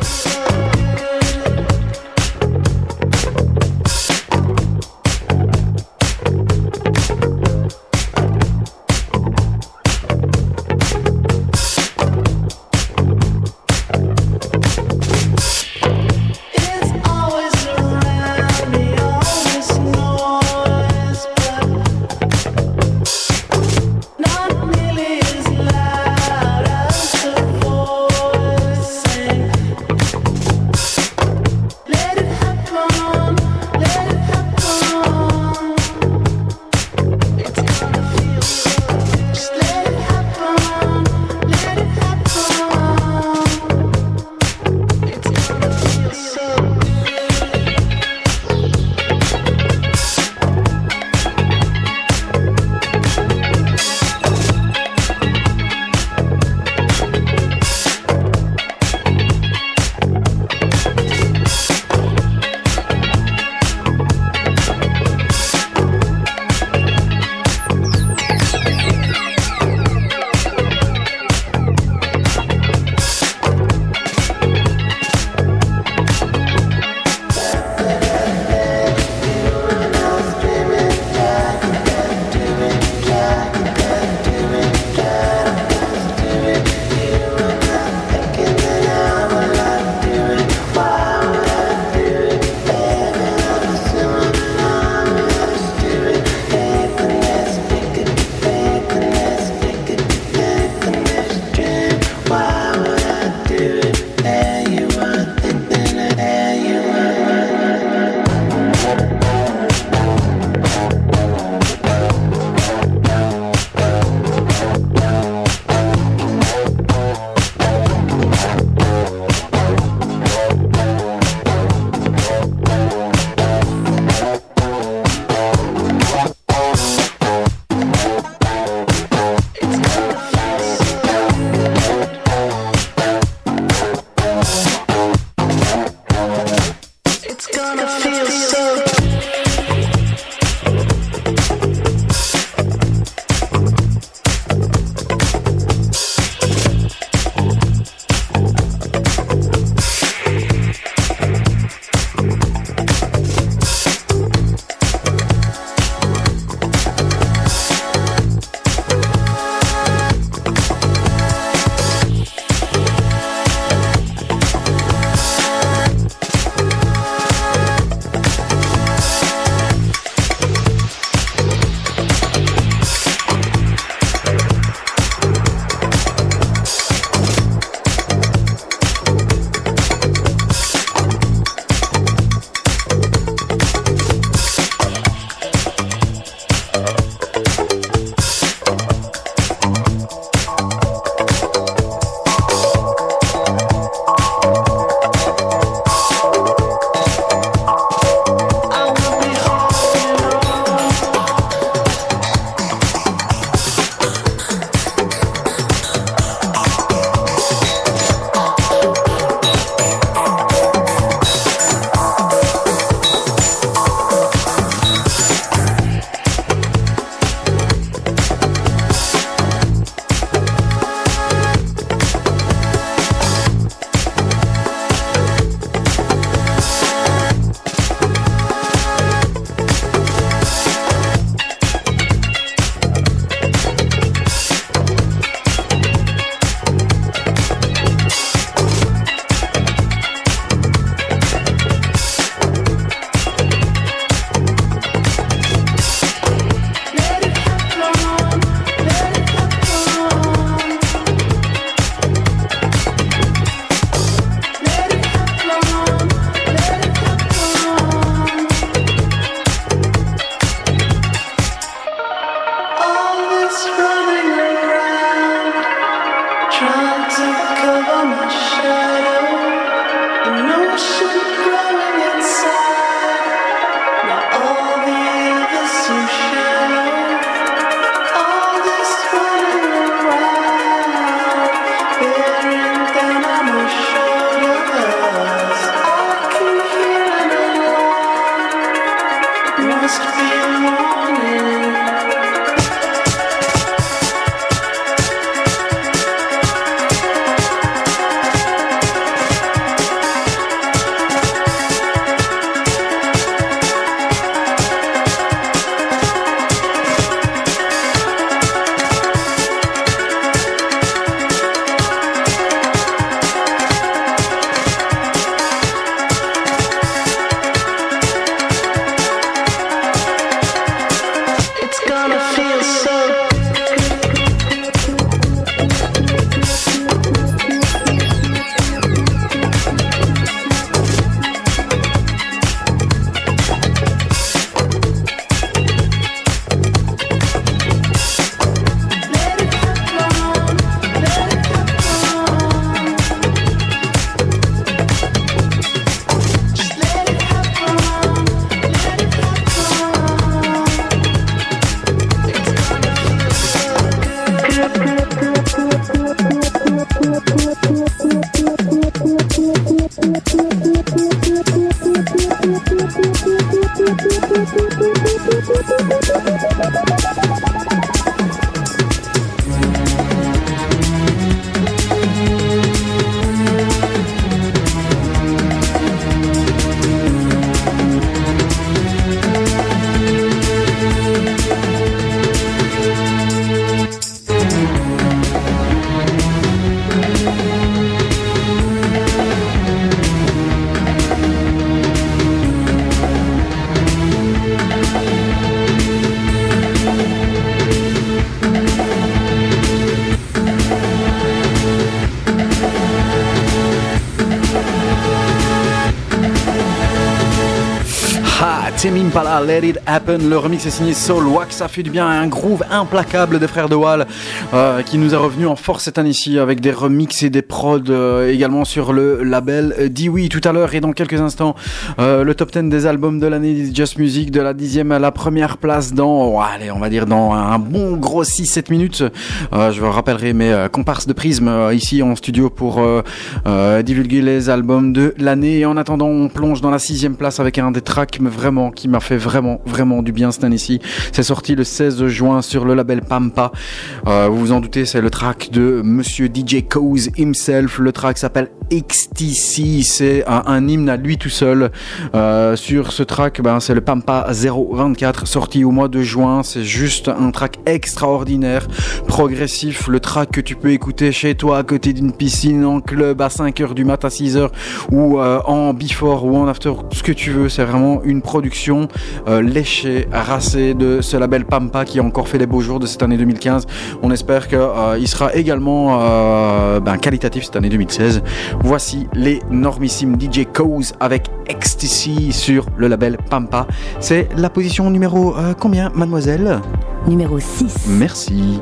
Le remix est signé Soul Wax. Ça fait du bien un groove implacable des frères de Wall euh, qui nous est revenu en force cette année-ci avec des remixes et des prods euh, également sur le label Dewey tout à l'heure et dans quelques instants euh, le top 10 des albums de l'année Just Music de la dixième à la première place dans, oh, allez, on va dire dans un bon gros 6-7 minutes. Je vous rappellerai mes comparses de Prisme ici en studio pour divulguer les albums de l'année. Et en attendant, on plonge dans la sixième place avec un des tracks vraiment qui m'a fait vraiment vraiment du bien cette année-ci. C'est sorti le 16 juin sur le label Pampa. Euh, vous vous en doutez, c'est le track de Monsieur DJ Cause himself. Le track s'appelle XTC. C'est un, un hymne à lui tout seul. Euh, sur ce track, ben, c'est le Pampa 024 sorti au mois de juin. C'est juste un track extraordinaire, progressif. Le track que tu peux écouter chez toi à côté d'une piscine, en club à 5h du mat à 6h ou euh, en before ou en after, ce que tu veux. C'est vraiment une production euh, léchée, racée de ce label Pampa qui a encore fait les beaux jours de cette année 2015. On espère qu'il il sera également euh, ben, qualitatif cette année 2016. Voici les normissimes DJ Cause avec Ecstasy sur le label Pampa. C'est la position numéro euh, combien, mademoiselle? Numéro 6. Merci.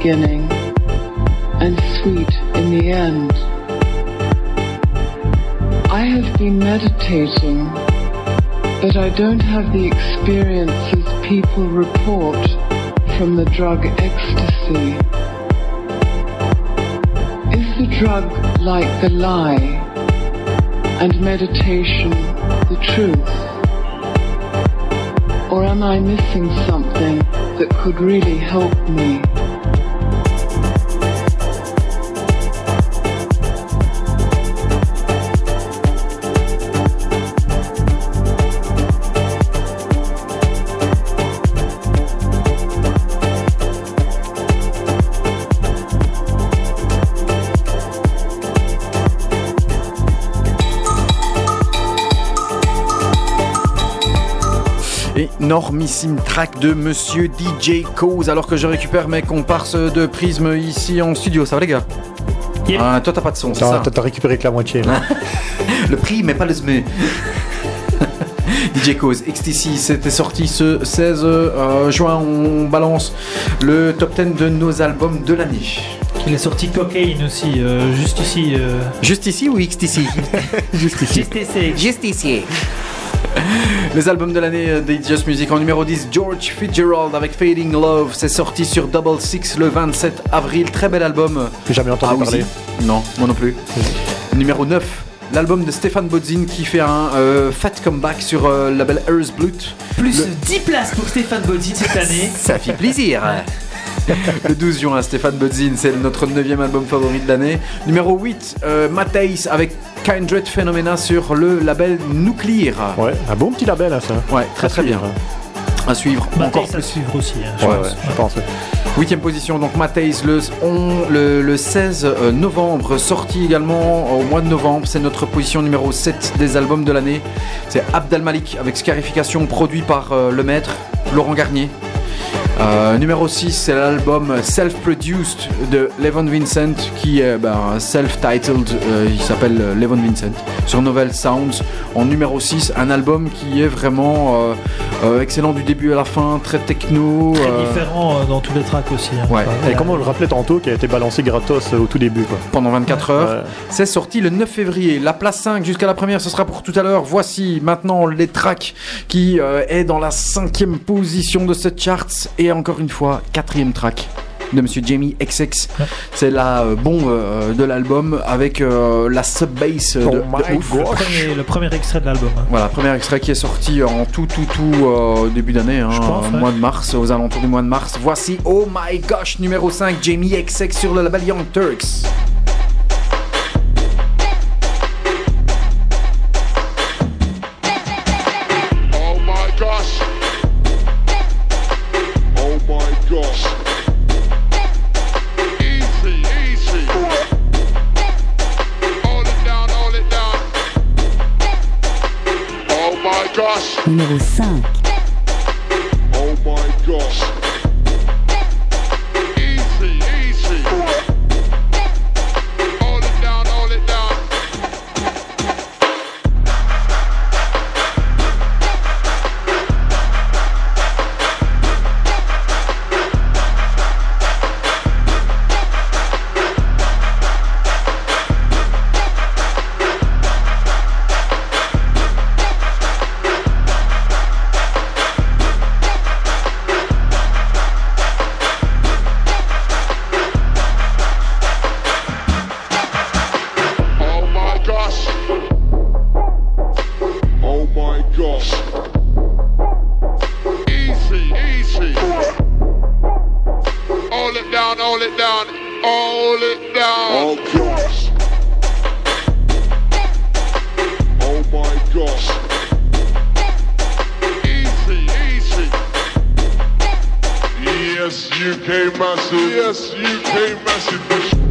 Beginning and sweet in the end. I have been meditating, but I don't have the experiences people report from the drug ecstasy. Is the drug like the lie, and meditation the truth? Or am I missing something that could really help me? Énormissime track de Monsieur DJ Cause alors que je récupère mes comparses de Prisme ici en studio. Ça va les gars? Ah, Toi t'as pas de son, c'est ça? t'as récupéré que la moitié. là. [laughs] Le prix mais pas le SME. [laughs] DJ Cause, XTC, c'était sorti ce 16 euh, juin. On balance le top 10 de nos albums de l'année. Il est sorti Cocaine aussi, euh, juste ici. euh. Juste ici ou XTC [laughs] Juste ici. Juste ici. Juste ici. [laughs] Les albums de l'année euh, des Just Music en numéro 10, George Fitzgerald avec Fading Love. C'est sorti sur Double Six le 27 avril. Très bel album. J'ai jamais entendu Ah, parler. aussi Non, moi non plus. Numéro 9, l'album de Stéphane Bodzin qui fait un euh, fat comeback sur euh, le label Earth Blut. Plus Le- 10 places pour Stéphane Bodzin cette année. [laughs] Ça fait plaisir. Le 12 juin, Stéphane Bodzin, c'est notre 9 album favori de l'année. Numéro 8, euh, Matthijs avec Kindred Phenomena sur le label Nuclear. Ouais, un bon petit label, hein, ça. Ouais, très très bien. À suivre. Bah, Encore plus. suivre aussi. hein, je Ouais, pense. ouais, je pense. ouais. Huitième position, donc Matthijs le, on- le, le 16 euh, novembre, sorti également au mois de novembre. C'est notre position numéro 7 des albums de l'année. C'est Abdel Malik avec Scarification, produit par euh, le maître Laurent Garnier. Euh, numéro 6, c'est l'album Self-Produced de Levon Vincent, qui est ben, self-titled, euh, il s'appelle euh, Levon Vincent, sur Novel Sounds. En numéro 6, un album qui est vraiment euh, euh, excellent du début à la fin, très techno. Très euh, différent euh, dans tous les tracks aussi. hein. Ouais. Et comme on le rappelait tantôt, qui a été balancé gratos euh, au tout début. Quoi. pendant 24 heures. Ouais. C'est sorti le 9 février. La place 5 jusqu'à la première, ce sera pour tout à l'heure. Voici maintenant les tracks qui euh, est dans la cinquième position de cette charts. Et encore une fois, quatrième track de Monsieur Jamie XX. C'est la euh, bombe euh, de l'album avec euh, la sub-bass de, Oh de my ouf. le, premier, le premier extrait de l'album. hein. Voilà, premier extrait qui est sorti en tout, tout, tout euh, début d'année, hein, Je pense, euh, ouais. mois de mars, aux alentours du mois de mars. Voici Oh My Gosh, numéro 5, Jamie XX sur le label Young Turks. Numéro 5. UK massive. Yes, UK massive.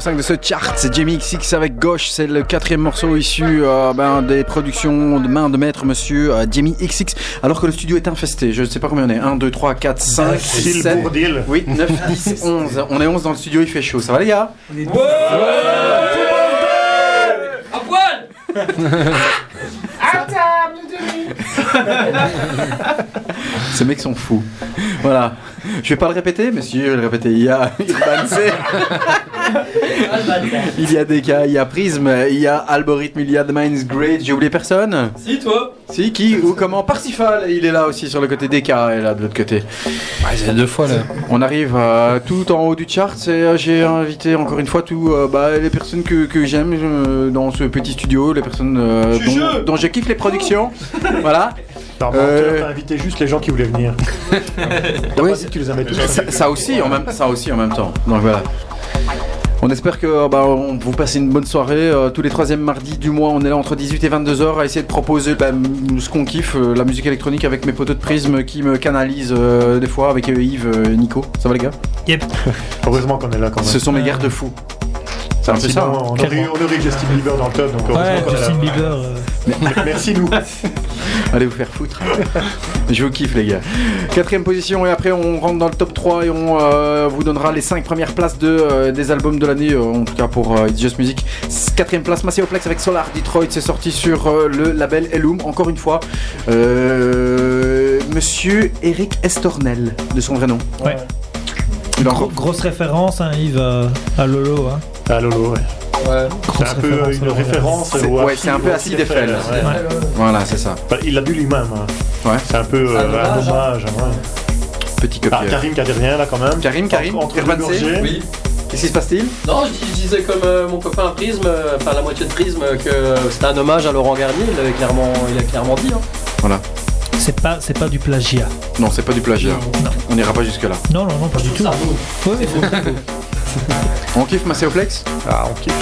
Numéro 5 de ce chart, c'est Jamie XX avec Gauche. C'est le quatrième morceau issu euh, ben, des productions de main de maître, monsieur euh, Jamie XX. Alors que le studio est infesté. Je ne sais pas combien on est. 1, 2, 3, 4, 5, C'est 6, le 7, bourdil. 8, 9, 10, 11. On est 11 dans le studio, il fait chaud. Ça va les gars? À poil [laughs] Ces mecs sont fous. Voilà. Je vais pas le répéter, mais si je vais le répéter. Il y a Urban [laughs] C. [laughs] il y a DK, il y a Prism, il y a Algorithme, il y a The Mind's Great. J'ai oublié personne Si, toi Si, qui Ou comment? Parsifal, il est là aussi sur le côté DK et là de l'autre côté. Ouais, c'est deux fois là. On arrive euh, tout en haut du chart et euh, j'ai invité encore une fois tout, euh, bah, les personnes que, que j'aime euh, dans ce petit studio, les personnes euh, dont, dont je kiffe les productions. [laughs] voilà. Euh, t'as invité juste les gens qui voulaient venir. [laughs] T'as Oui, pas dit que tu les as ça, ça aussi en même, ça aussi en même temps. Donc voilà. On espère que euh, bah, on, vous passez une bonne soirée. Euh, tous les troisièmes mardis du mois, on est là entre 18 et 22 heures à essayer de proposer bah, ce qu'on kiffe, euh, la musique électronique avec mes poteaux de prisme qui me canalisent euh, des fois avec euh, Yves, euh, Nico. Ça va les gars? Yep. [laughs] Heureusement qu'on est là quand même. Ce sont mes garde-fous. C'est un peu ça. hein. on aurait, Justin Bieber dans le top, donc Ouais. Justin Bieber. euh, [laughs] Merci nous. [laughs] Allez vous faire foutre. [laughs] Je vous kiffe les gars. Quatrième position et après on rentre dans le top 3 et on euh, vous donnera les 5 premières places de, euh, des albums de l'année, euh, en tout cas pour euh, It's Just Music. Quatrième place, Macéoplex avec Solar Detroit, c'est sorti sur euh, le label Elum, encore une fois. Euh, Monsieur Eric Estornel, de son vrai nom. Ouais. Grosse référence, hein, Yves, euh, à Lolo. Hein. Ah Lolo, ouais. Ouais. C'est un peu référence, une Lolo. référence C'est- ouais, un peu au Acid Acid Eiffel. ouais. Ouais. Voilà, c'est ça. Bah, il l'a dit lui-même. hein. Ouais. C'est un peu euh, Un un hommage, hein, ouais. Petit Ah, copieur. Karim qui a dit rien là quand même. Karim, Karim, Entre, entre. Oui. Qu'est-ce qui se passe-t-il? Non, je, dis- je disais comme euh, mon copain Prisme, euh, enfin la moitié de Prisme, que c'était un hommage à Laurent Garnier, il avait clairement, il a clairement dit. Hein. Voilà. C'est pas, c'est pas du plagiat. Non, c'est pas du plagiat. Non. On n'ira pas jusque là. Non, non, non, pas du tout. Ça, Ouais, ouais, c'est- On kiffe Macéoplex Ah, on kiffe.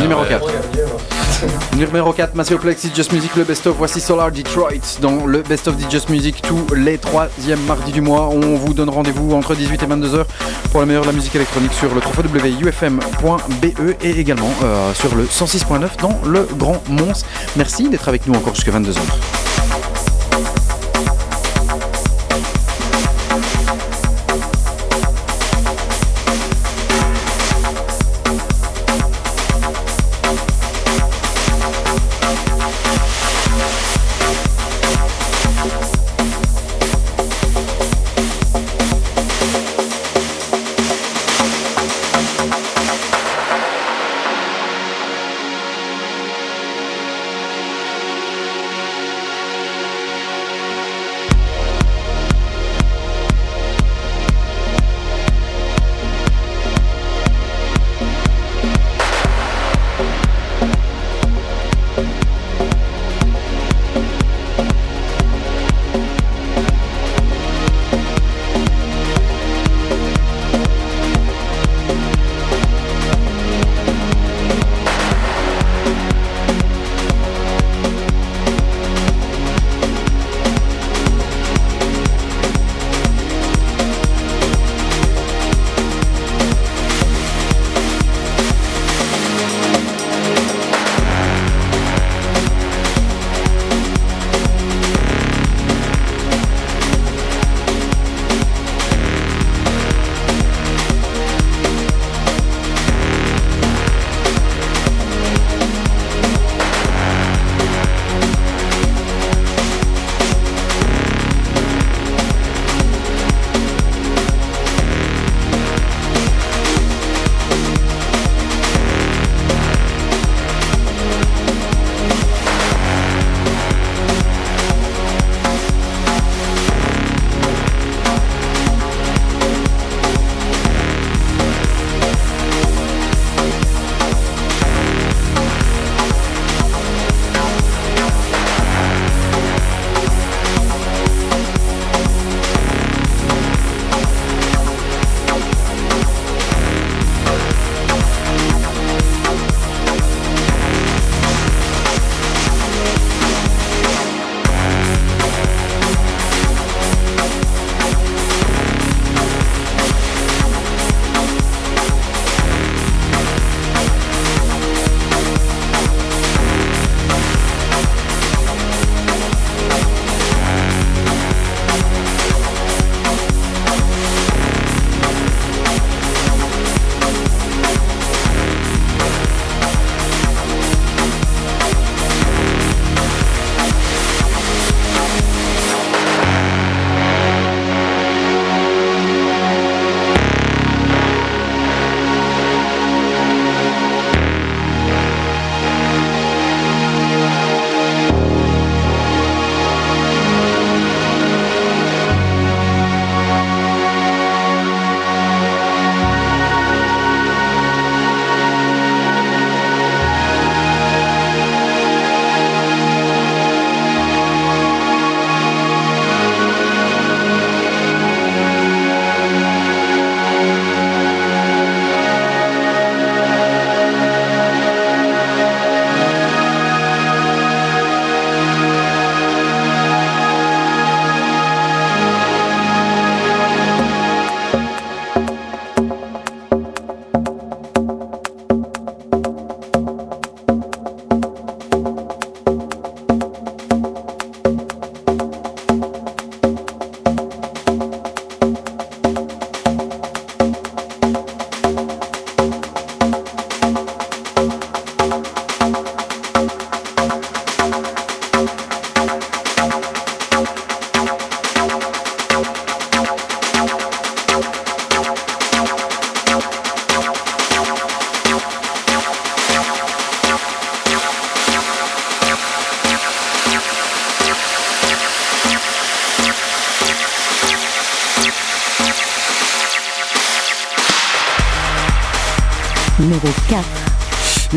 Numéro ouais, 4. ouais, ouais, ouais. Numéro 4, [laughs] Macéoplex, It's Just Music, le best-of. Voici Solar Detroit dans le best-of It's Just Music tous les troisièmes mardis du mois. On vous donne rendez-vous entre 18 et 22 heures pour la meilleure de la musique électronique sur le www.ufm.be et également euh, sur le 106.9 dans le Grand Mons. Merci d'être avec nous encore jusqu'à 22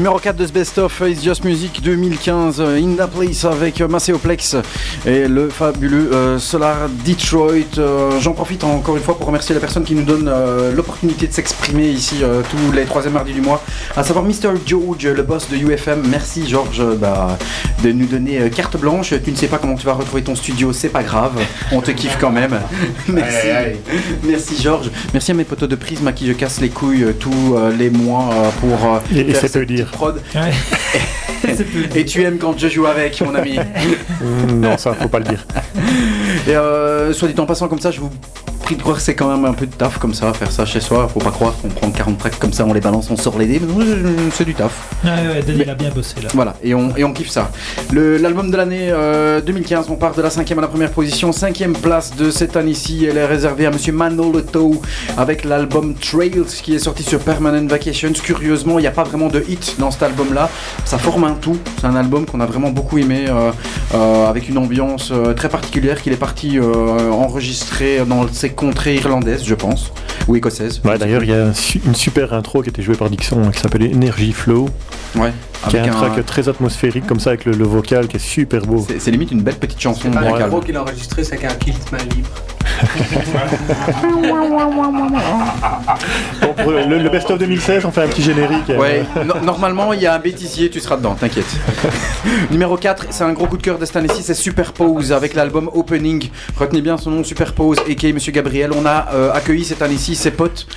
Numéro 4 de ce Best of It's Just Music 2015, euh, In the Place avec euh, Macéoplex et le fabuleux euh, Solar Detroit. J'en profite encore une fois pour remercier la personne qui nous donne euh, l'opportunité de s'exprimer ici euh, tous les troisième mardis du mois, à savoir Mr. George, le boss de UFM. Merci George euh, bah, de nous donner euh, carte blanche. Tu ne sais pas comment tu vas retrouver ton studio, c'est pas grave, on te kiffe quand même. [laughs] Merci. Aïe. Merci Georges. Merci à mes potos de Prisme à qui je casse les couilles tous euh, les mois pour euh, Et- faire cette dire. prod. [laughs] Et tu aimes quand je joue avec, mon ami. [laughs] Non, ça, faut pas le dire. Et euh, soit dit en passant comme ça, je vous prie de croire que c'est quand même un peu de taf comme ça, faire ça chez soi. Faut pas croire qu'on prend 40 tracks comme ça, on les balance, on sort les dés. C'est du taf. Ouais, ouais, Denis, il a bien bossé là. Voilà, et on, et on kiffe ça. L'album de l'année euh, 2015, on part de la cinquième à la première position. Cinquième place de cette année-ci, elle est réservée à Monsieur Manolo avec l'album Trails qui est sorti sur Permanent Vacations. Curieusement, il n'y a pas vraiment de hit dans cet album-là. Ça forme un tout. C'est un album qu'on a vraiment beaucoup aimé, euh, euh, avec une ambiance euh, très particulière qu'il est parti euh, enregistrer dans ses contrées irlandaises, je pense, ou écossaises. Ouais, D'ailleurs, il y a une super intro qui était jouée par Dixon hein, qui s'appelait Energy Flow. Ouais. Qui est un un- track très atmosphérique comme ça avec le, le vocal qui est super beau. C'est- C'est limite une belle petite chanson. C'est pas qu'il a enregistré, c'est qu'un kilt main libre. [laughs] [laughs] Le, le best-of 2016, on fait un petit générique. euh, Ouais, no- normalement il y a un bêtisier, tu seras dedans, t'inquiète. [laughs] Numéro 4, c'est un gros coup de cœur de cette année-ci, c'est Superpose avec l'album Opening. Retenez bien son nom, Superpose, et Monsieur Gabriel. On a euh, accueilli cette année-ci ses potes,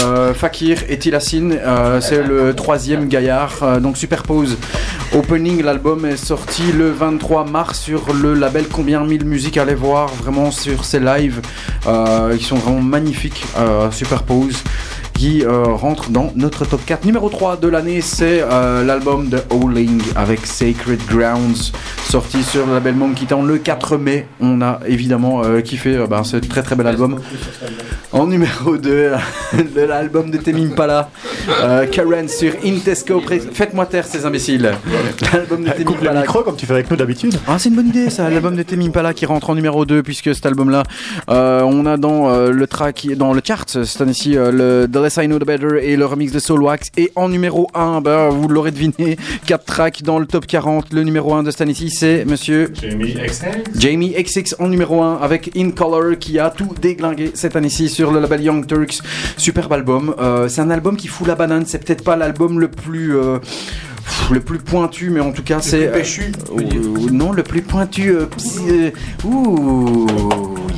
euh, Fakir et Tilassine. Euh, c'est le troisième gaillard. Donc Superpose Opening, l'album est sorti le 23 mars sur le label Combien Mille Musiques. Allez voir vraiment sur ses lives, qui sont vraiment magnifiques. Superpose qui euh, rentre dans notre top 4. Numéro 3 de l'année, c'est euh, l'album de Howling avec Sacred Grounds, sorti sur le label Monkey Town le 4 mai. On a évidemment euh, kiffé euh, ben, ce très très bel album. En numéro 2, [laughs] de l'album de Tame Impala, euh, Karen sur Intesco. Faites-moi taire ces imbéciles. L'album de le Impala. micro comme tu fais avec nous d'habitude. Ah, c'est une bonne idée ça, l'album de Tame Impala qui rentre en numéro 2 puisque cet album-là, euh, on a dans le track, dans le chart cette année-ci, le The Less I Know The Better et le remix de Soul Wax. Et en numéro 1, bah, vous l'aurez deviné, 4 tracks dans le top 40. Le numéro 1 de cette année-ci, c'est monsieur Jamie XX. Jamie XX en numéro 1 avec In Color qui a tout déglingué cette année-ci sur le label Young Turks. Superbe album. Euh, c'est un album qui fout la banane. C'est peut-être pas l'album le plus. euh, le plus pointu, mais en tout cas, c'est. plus péchu, euh, euh, non, le plus pointu. euh, ouh,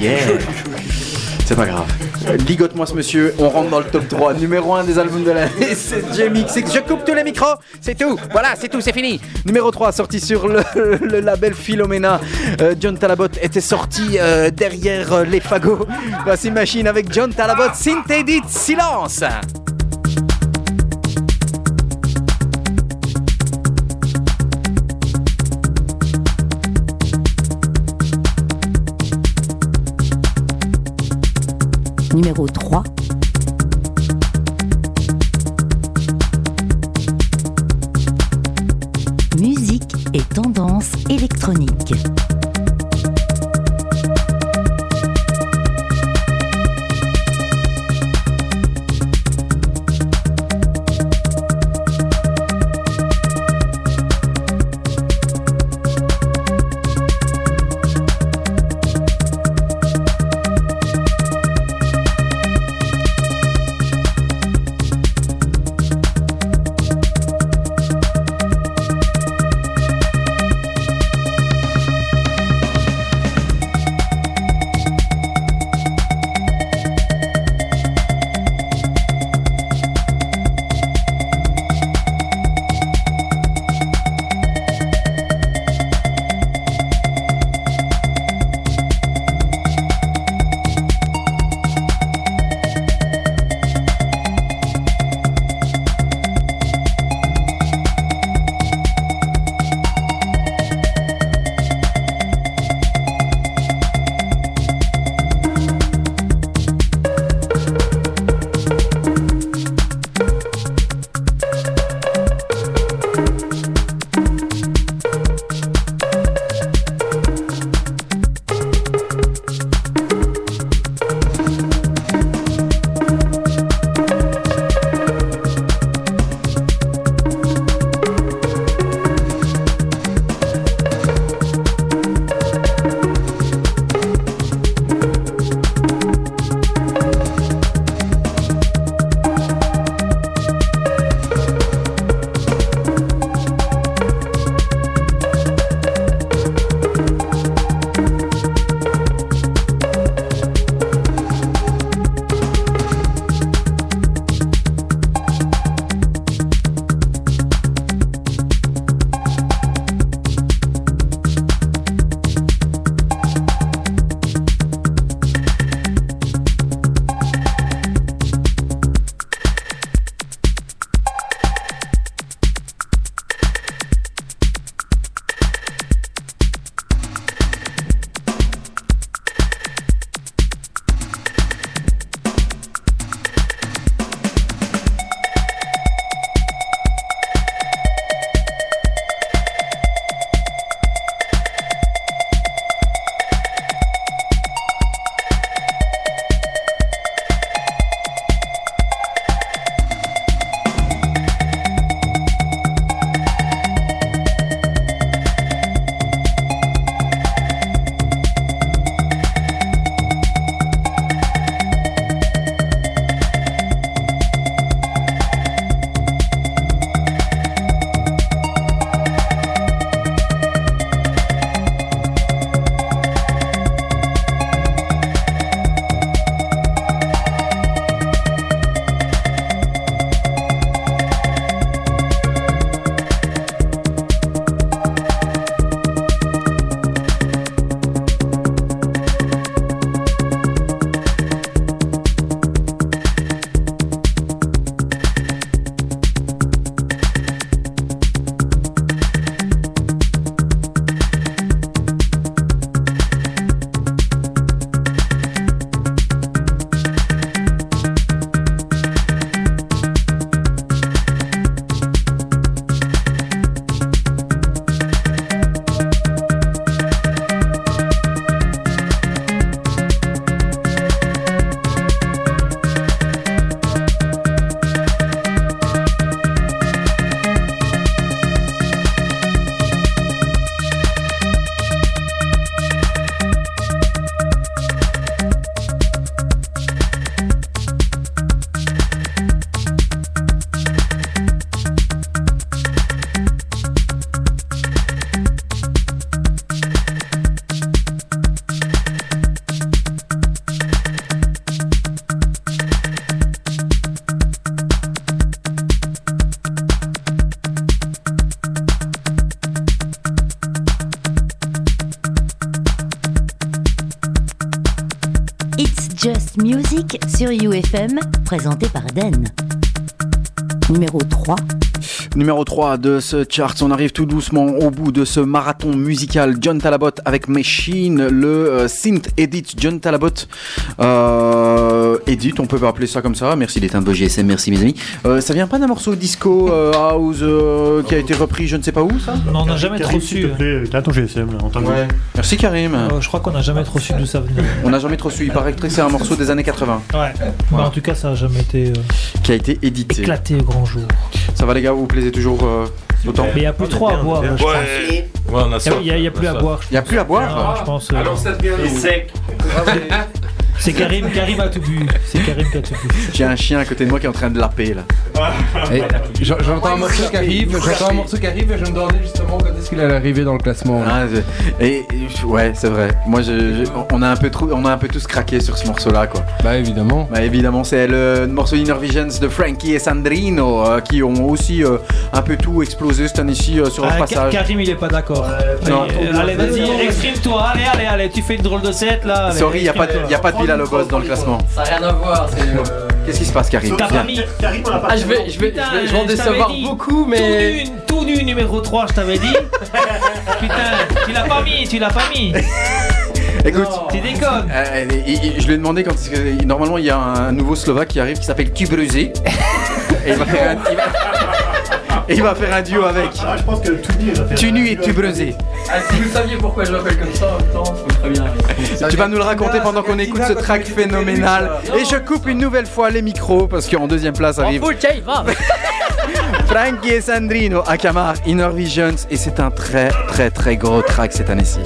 yeah. [laughs] C'est pas grave. Ligote-moi ce monsieur, on rentre dans le top 3. Numéro 1 des albums de l'année, [laughs] c'est XX. Je coupe tous les micros, c'est tout. Voilà, c'est tout, c'est fini. Numéro 3, sorti sur le, [laughs] le label Philomena. Euh, John Talabot était sorti euh, derrière euh, les fagots. Voici Machine avec John Talabot. Synthedit, silence. Numéro 3. Musique et tendance électronique. Présenté par Den. Numéro 3. Numéro 3 de ce chart, on arrive tout doucement au bout de ce marathon musical John Talabot avec Machine, le euh, synth edit John Talabot. Euh, edit, on peut pas appeler ça comme ça. Merci d'éteindre vos GSM, merci mes amis. Euh, ça vient pas d'un morceau disco euh, house euh, qui a été repris je ne sais pas où ça? Non, on n'a jamais trop su. T'as ton GSM là, Ouais. Merci Karim. Euh, je crois qu'on n'a jamais trop su d'où ça venait. On n'a jamais trop su, il paraît que c'est un morceau des années 80 Ouais. Mais en tout cas, ça n'a jamais été euh, qui a été édité. éclaté au grand jour. Ça va les gars, vous vous plaisez toujours euh, autant Mais il n'y a plus trop à boire, je pense. Ouais, on a. Il n'y a, plus à boire. Il n'y a plus à boire Ah, je pense. Alors ça devient sec. C'est Karim, Karim a tout bu. C'est Karim qui a tout bu. J'ai un chien à côté de moi qui est en train de laper là. Et j'en- J'entends un morceau qui arrive, j'entends un morceau qui arrive et je me demandais justement quand est-ce qu'il allait arriver dans le classement. là. Ah, je- et, et- ouais, c'est vrai. Moi, je, je- on a un peu trop, on a un peu tous craqué sur ce morceau-là, quoi. Bah évidemment. Bah évidemment, c'est le morceau Inner Visions de Frankie et Sandrino euh, qui ont aussi euh, un peu tout explosé cette année-ci euh, sur leur Ah, Ka- passage. Karim, il est pas d'accord. Non. Euh, allez, vas-y, exprime-toi. Allez, allez, allez, tu fais une drôle de set là. allez, Sorry, il n'y a pas de, exprime-toi. y a pas de Villa Lobos dans le classement. Ça n'a rien à voir. c'est, euh, Qu'est-ce qui se passe, Karim T'as pas Viens. mis. Ah, je vais, je vais, Putain, je vais, je vais en décevoir dit. beaucoup, mais. Tout nu, tout nu numéro 3, je t'avais dit. [laughs] Putain, tu l'as pas mis, tu l'as pas mis. [laughs] Écoute. Tu déconnes. euh, il- je lui ai demandé quand normalement il y a un nouveau Slovaque qui arrive qui s'appelle Tubrusé [laughs] et il va faire un, il va- et il va faire un duo avec Ah, je pense que tout nu va faire. Tunu et Tubrusé. Ah, si vous saviez pourquoi je l'appelle comme ça, en même temps, c'est très bien. Tu vas nous le raconter pendant qu'on écoute ce track phénoménal. Et je coupe une nouvelle fois les micros parce qu'en deuxième place arrive [laughs] Frankie et Sandrino à Camar Inner Visions et c'est un très très très gros track cette année-ci.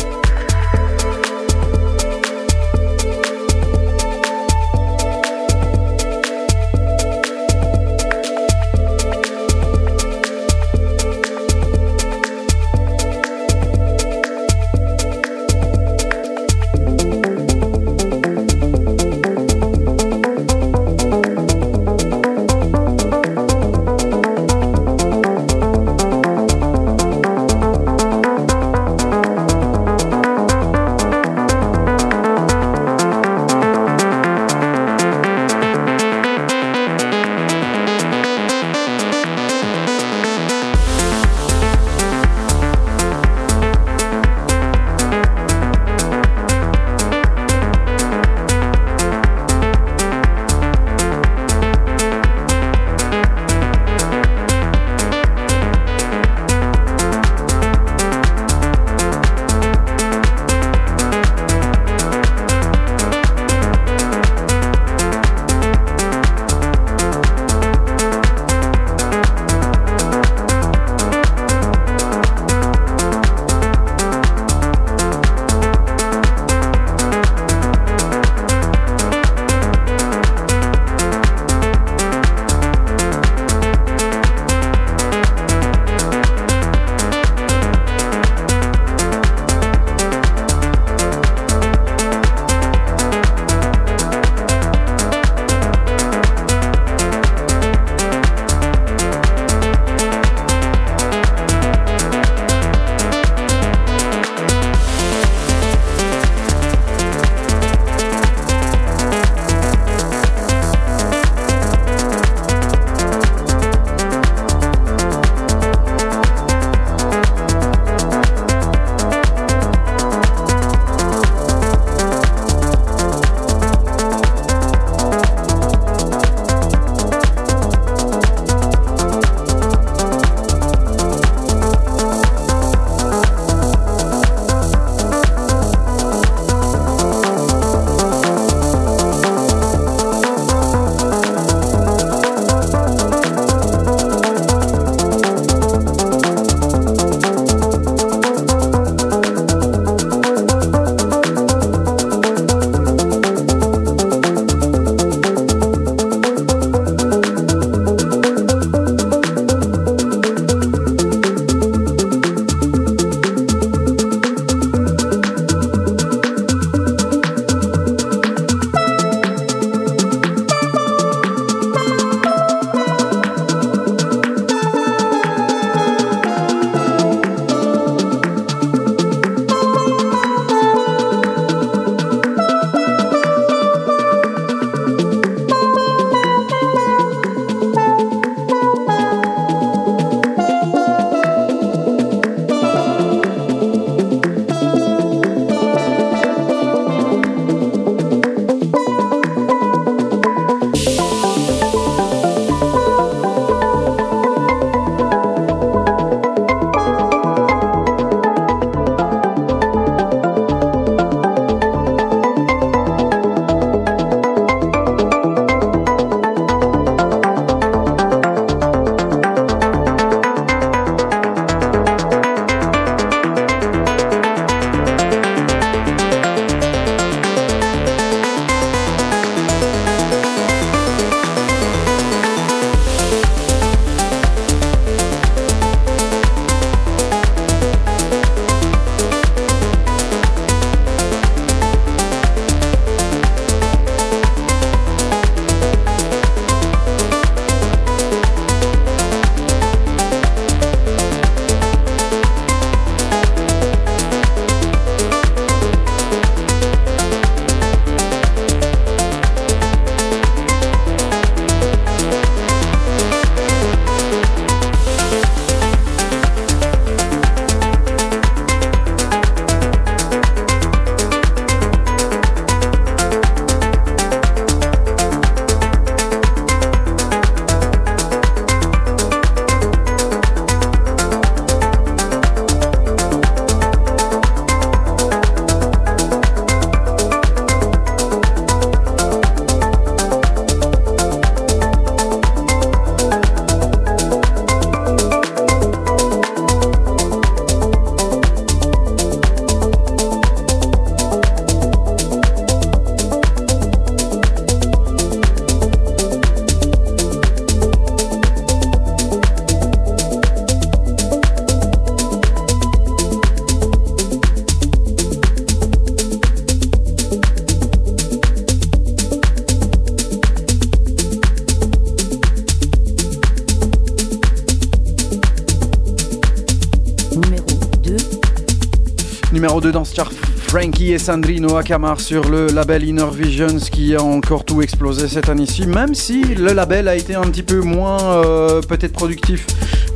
Frankie et Sandrino Akamar sur le label Inner Visions qui a encore tout explosé cette année-ci, même si le label a été un petit peu moins euh, peut-être productif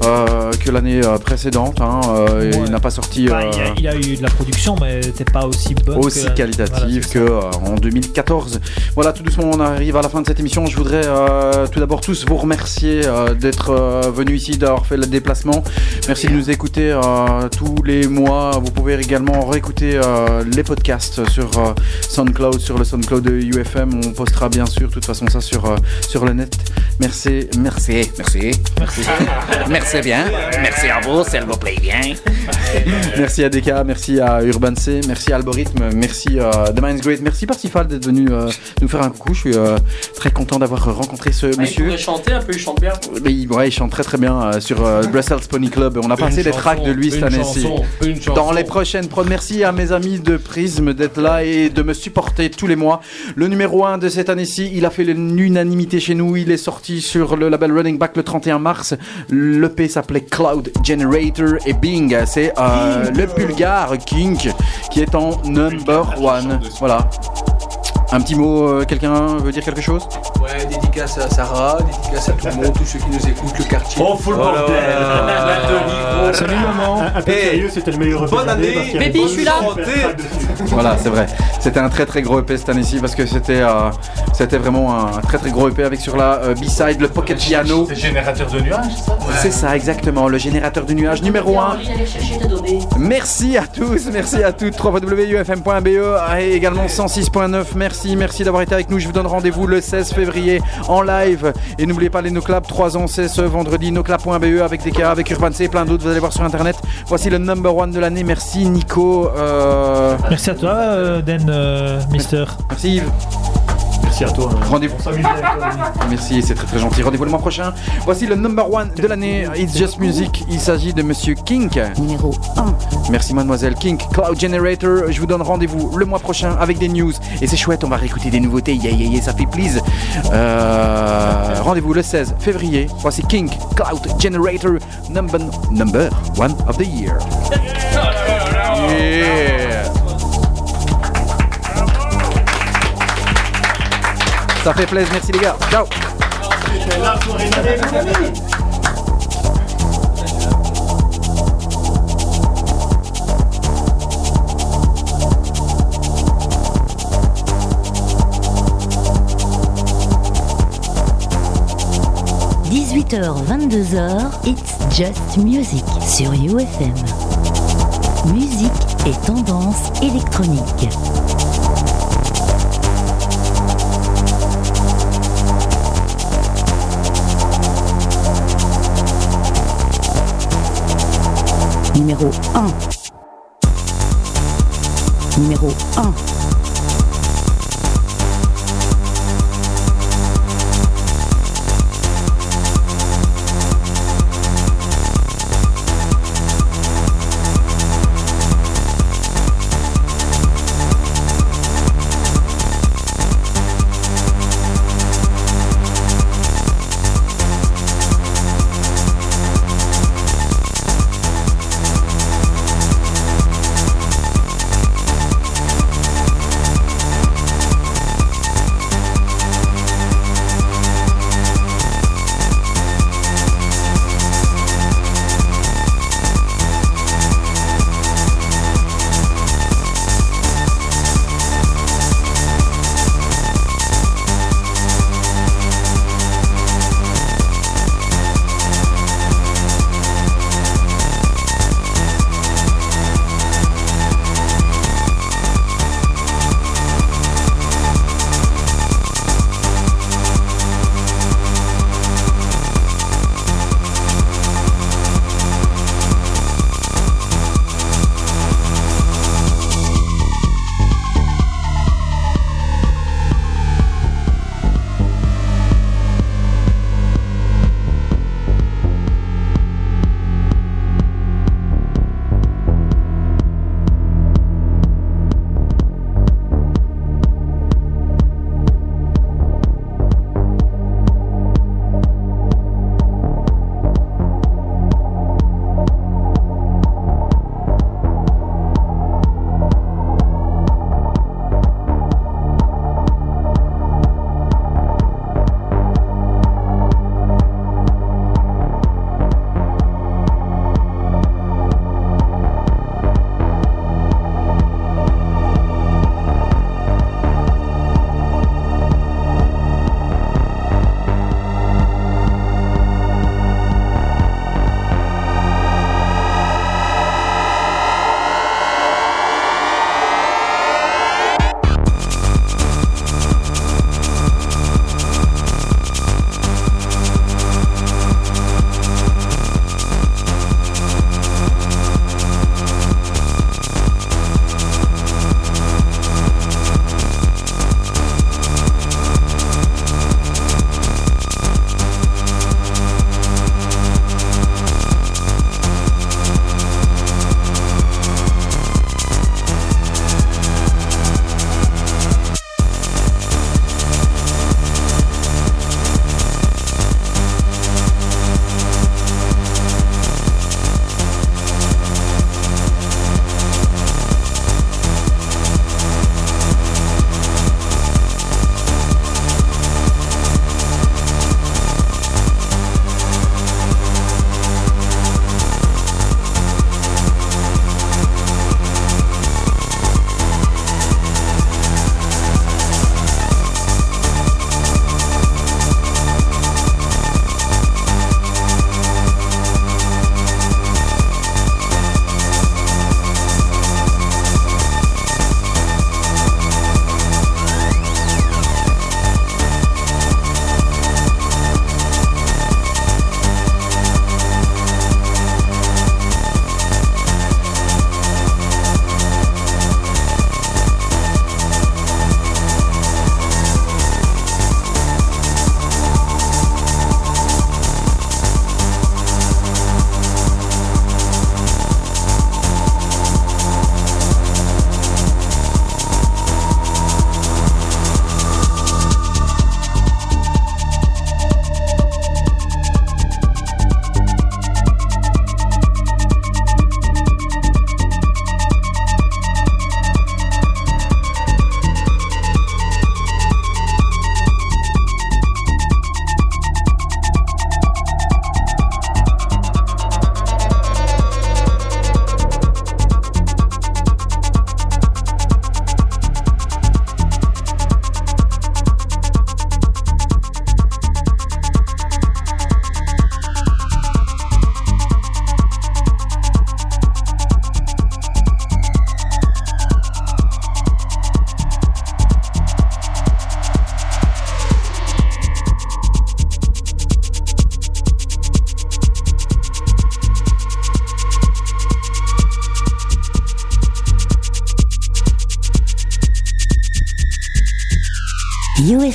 euh, que l'année euh, précédente. hein. Euh, Il n'a pas sorti Bah, il, a, il y a eu de la production, mais c'était pas aussi bonne. aussi que- qualitative que euh, en 2014. Voilà, tout doucement, on arrive à la fin de cette émission. Je voudrais euh, tout d'abord tous vous remercier euh, d'être euh, venus ici, d'avoir fait le déplacement. Merci de nous écouter tous les mois. Vous pouvez également réécouter les podcasts sur SoundCloud, sur le SoundCloud de UFM. On postera bien sûr, de toute façon, ça sur le net. Merci, merci, merci. Merci. [laughs] Merci bien. Merci à vous, s'il vous plaît bien. Merci à DK, merci à Urban C, merci à Algorithme, merci à The Mind's Great, merci Parsifal d'être venu euh, nous faire un coucou. Je suis euh, très content d'avoir rencontré ce Ah, Il monsieur. pourrait chanter un peu, il chante bien. Mais il, ouais, il chante très très bien euh, sur euh, Brussels Pony Club. On a passé des chanson, tracks de lui cette année-ci. Dans les prochaines prods, merci à mes amis de Prism d'être là et de me supporter tous les mois. Le numéro 1 de cette année-ci, il a fait l'unanimité chez nous. Il est sorti sur le label Running Back le 31 mars. L'EP s'appelait Cloud Generator et Bing. C'est euh, le Bulgare King qui est en number one. Voilà. Un petit mot, euh, quelqu'un veut dire quelque chose? Ouais, dédicace à Sarah, dédicace à tout le monde, tous ceux qui nous écoutent, le quartier. Oh, full Voilà. bordel. Nathalie, Salut maman. Un, peu Hey. sérieux, c'était le meilleur Bonne année. Baby, je suis là. Voilà, c'est vrai. C'était un très très gros EP cette année-ci parce que c'était euh, c'était vraiment un très très gros EP avec sur la euh, B-side le Pocket Piano. C'est générateur de nuages, ça? C'est ça exactement, le générateur de nuages numéro 1. Merci à tous, merci à toutes. www.ufm.be et également 106.9. Merci, merci d'avoir été avec nous. Je vous donne rendez-vous le 16 février en live. Et n'oubliez pas les NoClap 3 ans, c'est ce vendredi. NoClap.be avec DK, avec Urban C et plein d'autres. Vous allez voir sur internet. Voici le number one de l'année. Merci Nico. euh, Merci à toi, euh, Den, euh, Mister. Merci Yves. Merci à toi. Rendez-vous. Merci, c'est très très gentil. Rendez-vous le mois prochain. Voici le number one de l'année. It's Just Music. Il s'agit de Monsieur Kink. Numéro 1. Merci Mademoiselle Kink. Cloud Generator. Je vous donne rendez-vous le mois prochain avec des news. Et c'est chouette, on va réécouter des nouveautés. Yeah, yeah, yeah, ça fait plaisir. Euh, rendez-vous le 16 février. Voici Kink. Cloud Generator. Number, number one of the year. Yeah. Ça fait plaisir, merci les gars. Ciao. h 22h, It's Just Music sur UFM. Musique et tendance électronique. Numéro 1. Numéro 1.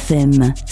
UFM 106.9